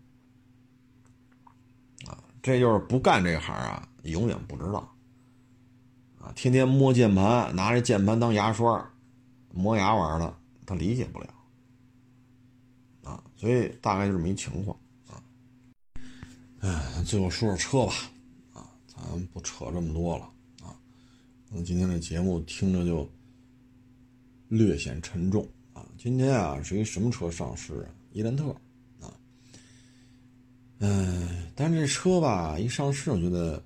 啊，这就是不干这行啊，永远不知道，啊，天天摸键盘，拿着键盘当牙刷，磨牙玩的，他理解不了，啊，所以大概就是这么一情况，哎，最后说说车吧，啊，咱不扯这么多了。啊那今天这节目听着就略显沉重啊！今天啊是一什么车上市啊？伊兰特啊，嗯，但是这车吧一上市，我觉得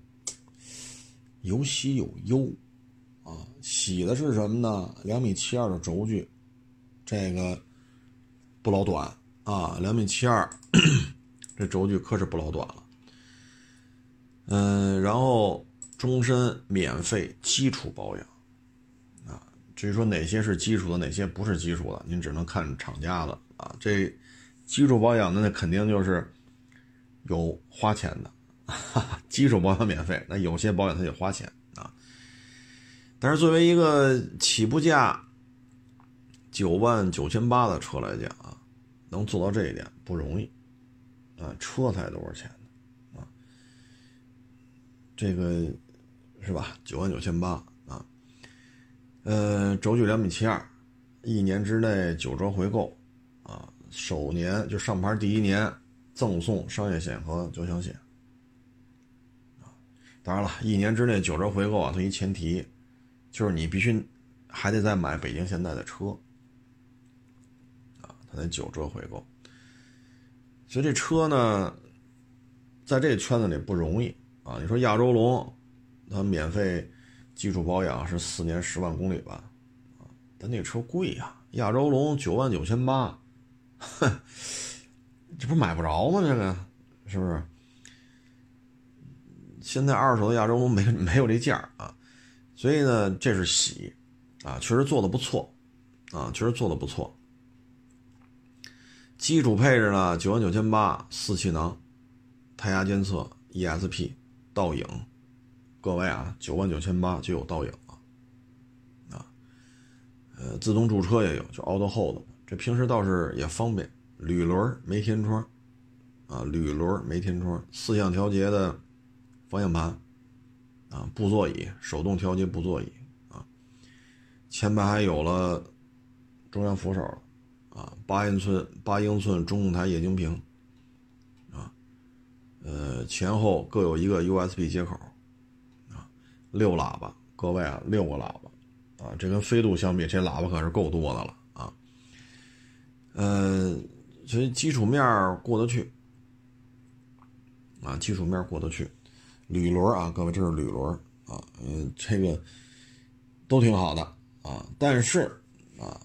有喜有忧啊。喜的是什么呢？两米七二的轴距，这个不老短啊，两米七二，这轴距可是不老短了。嗯，然后。终身免费基础保养，啊，至于说哪些是基础的，哪些不是基础的，您只能看厂家的啊。这基础保养的那肯定就是有花钱的，哈哈，基础保养免费，那有些保养它得花钱啊。但是作为一个起步价九万九千八的车来讲啊，能做到这一点不容易啊。车才多少钱？这个。是吧？九万九千八啊，呃，轴距两米七二，一年之内九折回购，啊，首年就上牌第一年赠送商业险和交强险，啊，当然了，一年之内九折回购啊，它一前提就是你必须还得再买北京现代的车，啊，它得九折回购，所以这车呢，在这圈子里不容易啊。你说亚洲龙。它免费基础保养是四年十万公里吧，啊，但那车贵呀，亚洲龙九万九千八，哼，这不买不着吗？这个是不是？现在二手的亚洲龙没 没有这价啊，所以呢，这是喜啊，确实做的不错啊，确实做的不错。基础配置呢，九万九千八，四气囊，胎压监测，ESP，倒影。各位啊，九万九千八就有倒影了，啊，呃，自动驻车也有，就 Auto Hold，这平时倒是也方便。铝轮没天窗，啊，铝轮没天窗，四向调节的方向盘，啊，布座椅，手动调节布座椅，啊，前排还有了中央扶手，啊，八英寸八英寸中控台液晶屏，呃，前后各有一个 USB 接口。啊六喇叭，各位啊，六个喇叭，啊，这跟飞度相比，这喇叭可是够多的了啊。呃，所以基础面过得去啊，基础面过得去。铝轮啊，各位，这是铝轮啊，嗯，这个都挺好的啊，但是啊，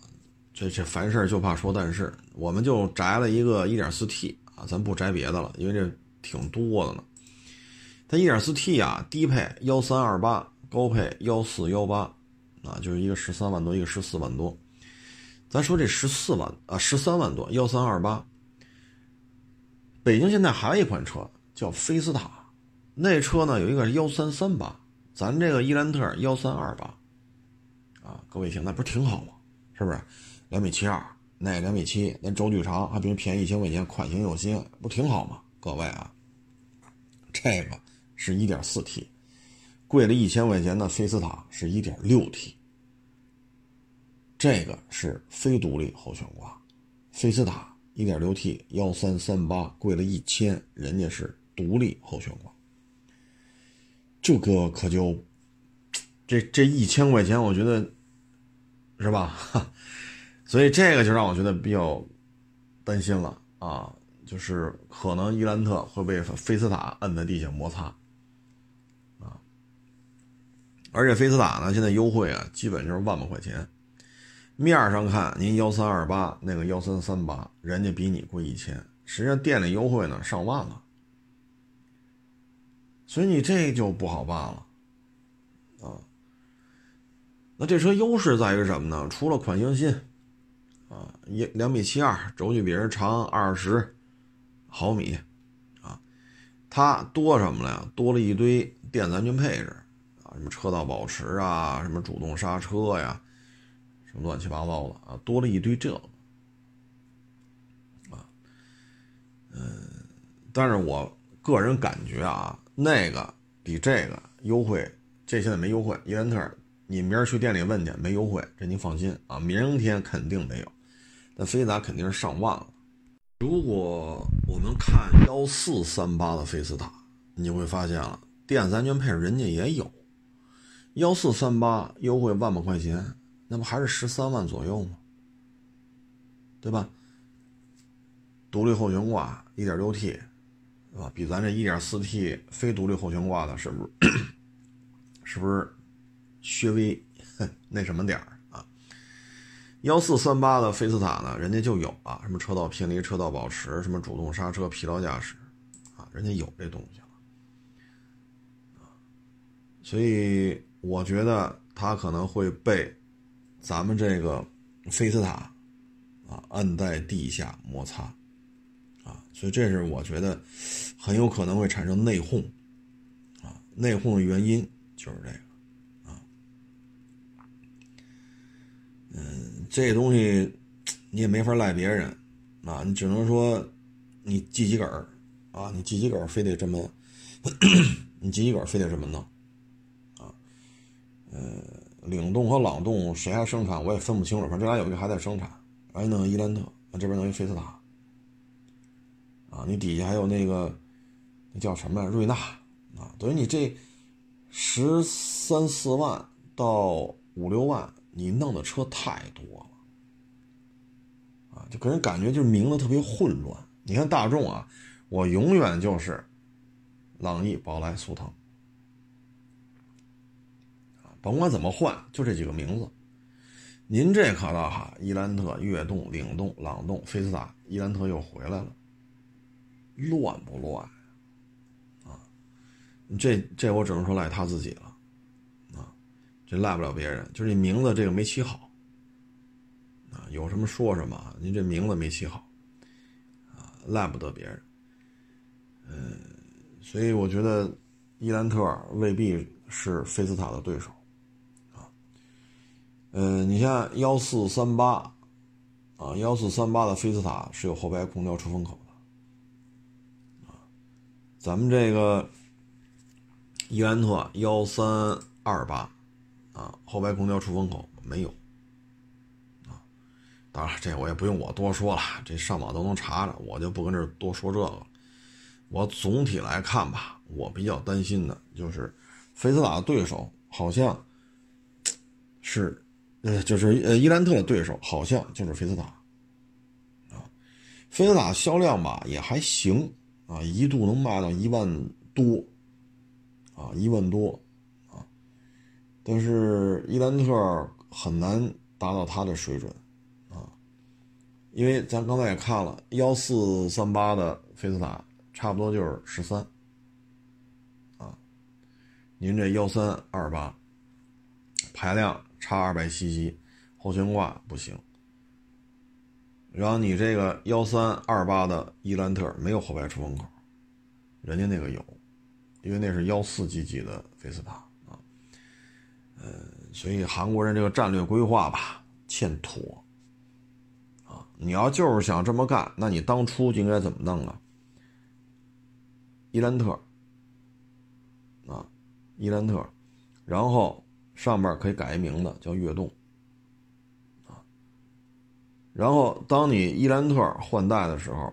这这凡事就怕说但是，我们就摘了一个 1.4T 啊，咱不摘别的了，因为这挺多的呢。它 1.4T 啊，低配幺三二八，高配幺四幺八，啊，就是一个十三万多，一个十四万多。咱说这十四万啊，十三万多幺三二八。北京现在还有一款车叫菲斯塔。那车呢有一个幺三三八，咱这个伊兰特幺三二八，啊，各位一听那不是挺好吗？是不是？两米七二，那两米七，那轴距长，还比人便宜一千块钱，款型又新，不挺好吗？各位啊，这个是一点四 T，贵了一千块钱的菲斯塔是一点六 T，这个是非独立后悬挂，菲斯塔一点六 T 幺三三八贵了一千，人家是独立后悬挂。这个可就，这这一千块钱，我觉得，是吧？所以这个就让我觉得比较担心了啊，就是可能伊兰特会被菲斯塔摁在地下摩擦啊。而且菲斯塔呢，现在优惠啊，基本就是万把块钱。面上看，您幺三二八，那个幺三三八，人家比你贵一千，实际上店里优惠呢上万了。所以你这就不好办了，啊，那这车优势在于什么呢？除了款型新，啊，一两米七二，轴距比人长二十毫米，啊，它多什么了呀？多了一堆电子安全配置，啊，什么车道保持啊，什么主动刹车呀，什么乱七八糟的啊，多了一堆这个，啊，嗯，但是我个人感觉啊。那个比这个优惠，这现在没优惠。伊兰特，你明儿去店里问去，没优惠，这您放心啊，明天肯定没有。那菲斯塔肯定是上万了。如果我们看幺四三八的菲斯塔，你会发现了，电子安全配置人家也有。幺四三八优惠万把块钱，那不还是十三万左右吗？对吧？独立后悬挂，一点六 T。啊，比咱这 1.4T 非独立后悬挂的，是不是？是不是稍微那什么点儿？幺四三八的菲斯塔呢，人家就有啊，什么车道偏离、车道保持、什么主动刹车、疲劳驾驶啊，人家有这东西了啊。所以我觉得它可能会被咱们这个菲斯塔啊按在地下摩擦。啊所以这是我觉得很有可能会产生内讧，啊，内讧的原因就是这个，啊，嗯，这东西 你也没法赖别人，啊，你只能说你自己个儿，啊，你自己个儿非得这么，你自己个儿非得这么弄，啊，呃，领动和朗动谁还生产我也分不清楚，反正这俩有一个还在生产，然后弄伊兰特，这边弄一菲斯塔。啊，你底下还有那个，那叫什么呀？瑞纳啊，等于你这十三四万到五六万，你弄的车太多了，啊，就给人感觉就是名字特别混乱。你看大众啊，我永远就是朗逸、宝来、速腾，甭管怎么换，就这几个名字。您这可倒好，伊兰特、悦动、领动、朗动、菲斯塔，伊兰特又回来了。乱不乱啊？这这我只能说赖他自己了，这赖不了别人，就是这名字这个没起好啊，有什么说什么，您这名字没起好啊，赖不得别人。嗯，所以我觉得伊兰特未必是菲斯塔的对手啊。嗯，你像幺四三八啊，幺四三八的菲斯塔是有后排空调出风口的，啊。咱们这个伊兰特幺三二八啊，后排空调出风口没有啊。当然，这我也不用我多说了，这上网都能查着，我就不跟这多说这个。我总体来看吧，我比较担心的就是菲斯塔的对手好像是呃，就是呃伊兰特的对手好像就是菲斯塔，啊，菲斯塔销量吧也还行啊，一度能卖到一万多，啊一万多，但是伊兰特很难达到它的水准，啊，因为咱刚才也看了幺四三八的菲斯塔，差不多就是十三，啊，您这幺三二八。排量差二百 cc，后悬挂不行。然后你这个幺三二八的伊兰特没有后排出风口，人家那个有，因为那是幺四 G G 的菲斯塔。呃，所以韩国人这个战略规划吧欠妥啊。你要就是想这么干，那你当初就应该怎么弄啊？伊兰特啊，伊兰特，然后。上面可以改一名字叫悦动，啊，然后当你伊兰特换代的时候，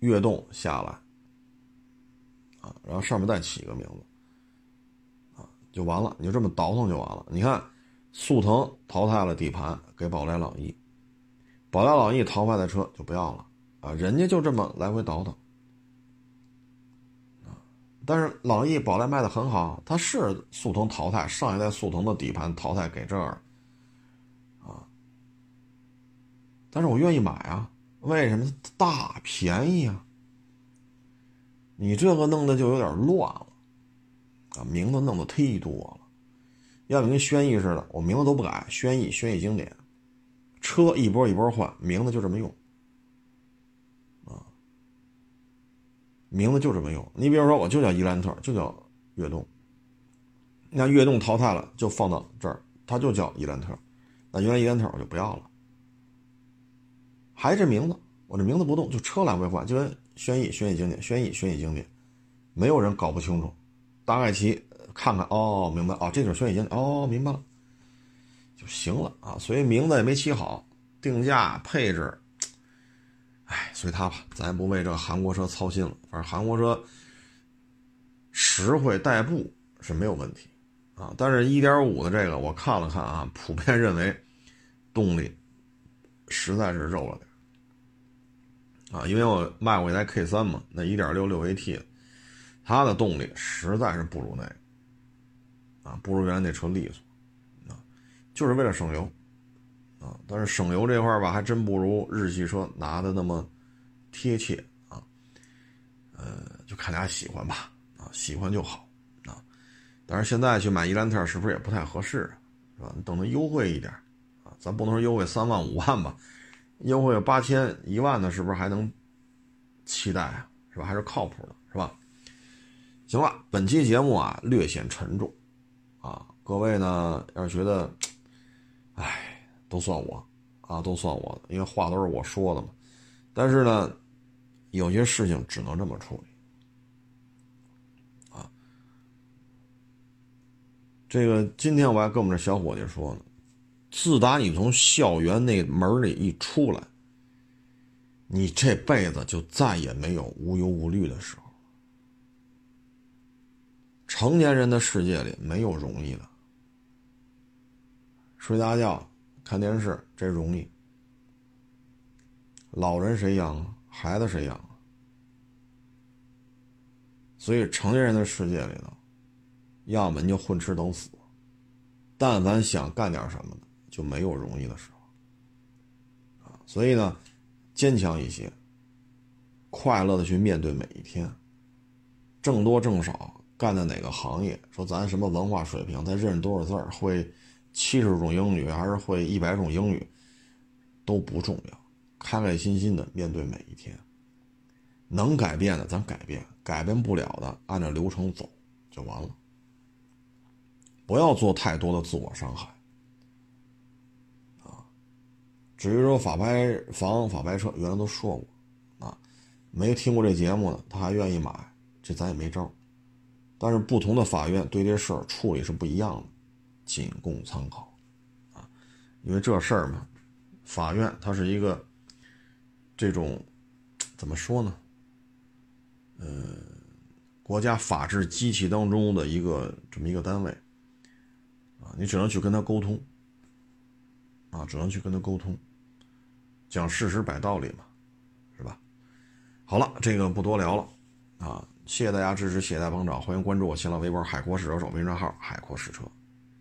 悦动下来，啊，然后上面再起一个名字，就完了，你就这么倒腾就完了。你看，速腾淘汰了底盘给宝来朗逸，宝来朗逸淘汰的车就不要了，啊，人家就这么来回倒腾。但是朗逸、宝来卖的很好，它是速腾淘汰上一代速腾的底盘淘汰给这儿，啊，但是我愿意买啊，为什么？大便宜啊！你这个弄的就有点乱了，啊，名字弄得忒多了，要不跟轩逸似的，我名字都不改，轩逸、轩逸经典，车一波一波换，名字就这么用。啊名字就这么用，你比如说，我就叫伊兰特，就叫悦动。那悦动淘汰了，就放到这儿，它就叫伊兰特。那原来伊兰特我就不要了，还这名字，我这名字不动，就车来回换，就跟轩逸、轩逸经典、轩逸、轩逸经典，没有人搞不清楚。大概其看看，哦，明白，哦，这就是轩逸经，哦，明白了，就行了啊。所以名字也没起好，定价配置。哎，随他吧，咱也不为这个韩国车操心了。反正韩国车实惠代步是没有问题啊。但是1.5的这个我看了看啊，普遍认为动力实在是肉了点啊。因为我卖过一台 K3 嘛，那1.6 6AT，它的动力实在是不如那个啊，不如原来那车利索啊，就是为了省油。啊，但是省油这块吧，还真不如日系车拿的那么贴切啊。呃，就看大家喜欢吧，啊，喜欢就好啊。但是现在去买伊兰特是不是也不太合适，是吧？你等它优惠一点啊，咱不能说优惠三万五万吧，优惠八千一万的，是不是还能期待啊？是吧？还是靠谱的，行了，本期节目啊略显沉重啊，各位呢要是觉得，哎。都算我，啊，都算我的，因为话都是我说的嘛。但是呢，有些事情只能这么处理，啊。这个今天我还跟我们这小伙计说呢，自打你从校园那门里一出来，你这辈子就再也没有无忧无虑的时候。成年人的世界里没有容易的，睡大觉。看电视这容易，老人谁养啊？孩子谁养啊？所以成年人的世界里头，要么你就混吃等死，但凡想干点什么的，就没有容易的时候啊。所以呢，坚强一些，快乐的去面对每一天，挣多挣少，干的哪个行业，说咱什么文化水平，咱认识多少字儿，会。七十种英语还是会一百种英语，都不重要，开开心心的面对每一天。能改变的咱改变，改变不了的按照流程走就完了。不要做太多的自我伤害。啊，至于说法拍房、法拍车，原来都说过，啊，没听过这节目的他还愿意买，这咱也没招。但是不同的法院对这事儿处理是不一样的。仅供参考，啊，因为这事儿嘛，法院它是一个这种怎么说呢？呃，国家法治机器当中的一个这么一个单位，啊，你只能去跟他沟通，啊，只能去跟他沟通，讲事实摆道理嘛，是吧？好了，这个不多聊了啊，谢谢大家支持，谢谢大家捧场，欢迎关注我新浪微博海阔试车手名账号海阔试车。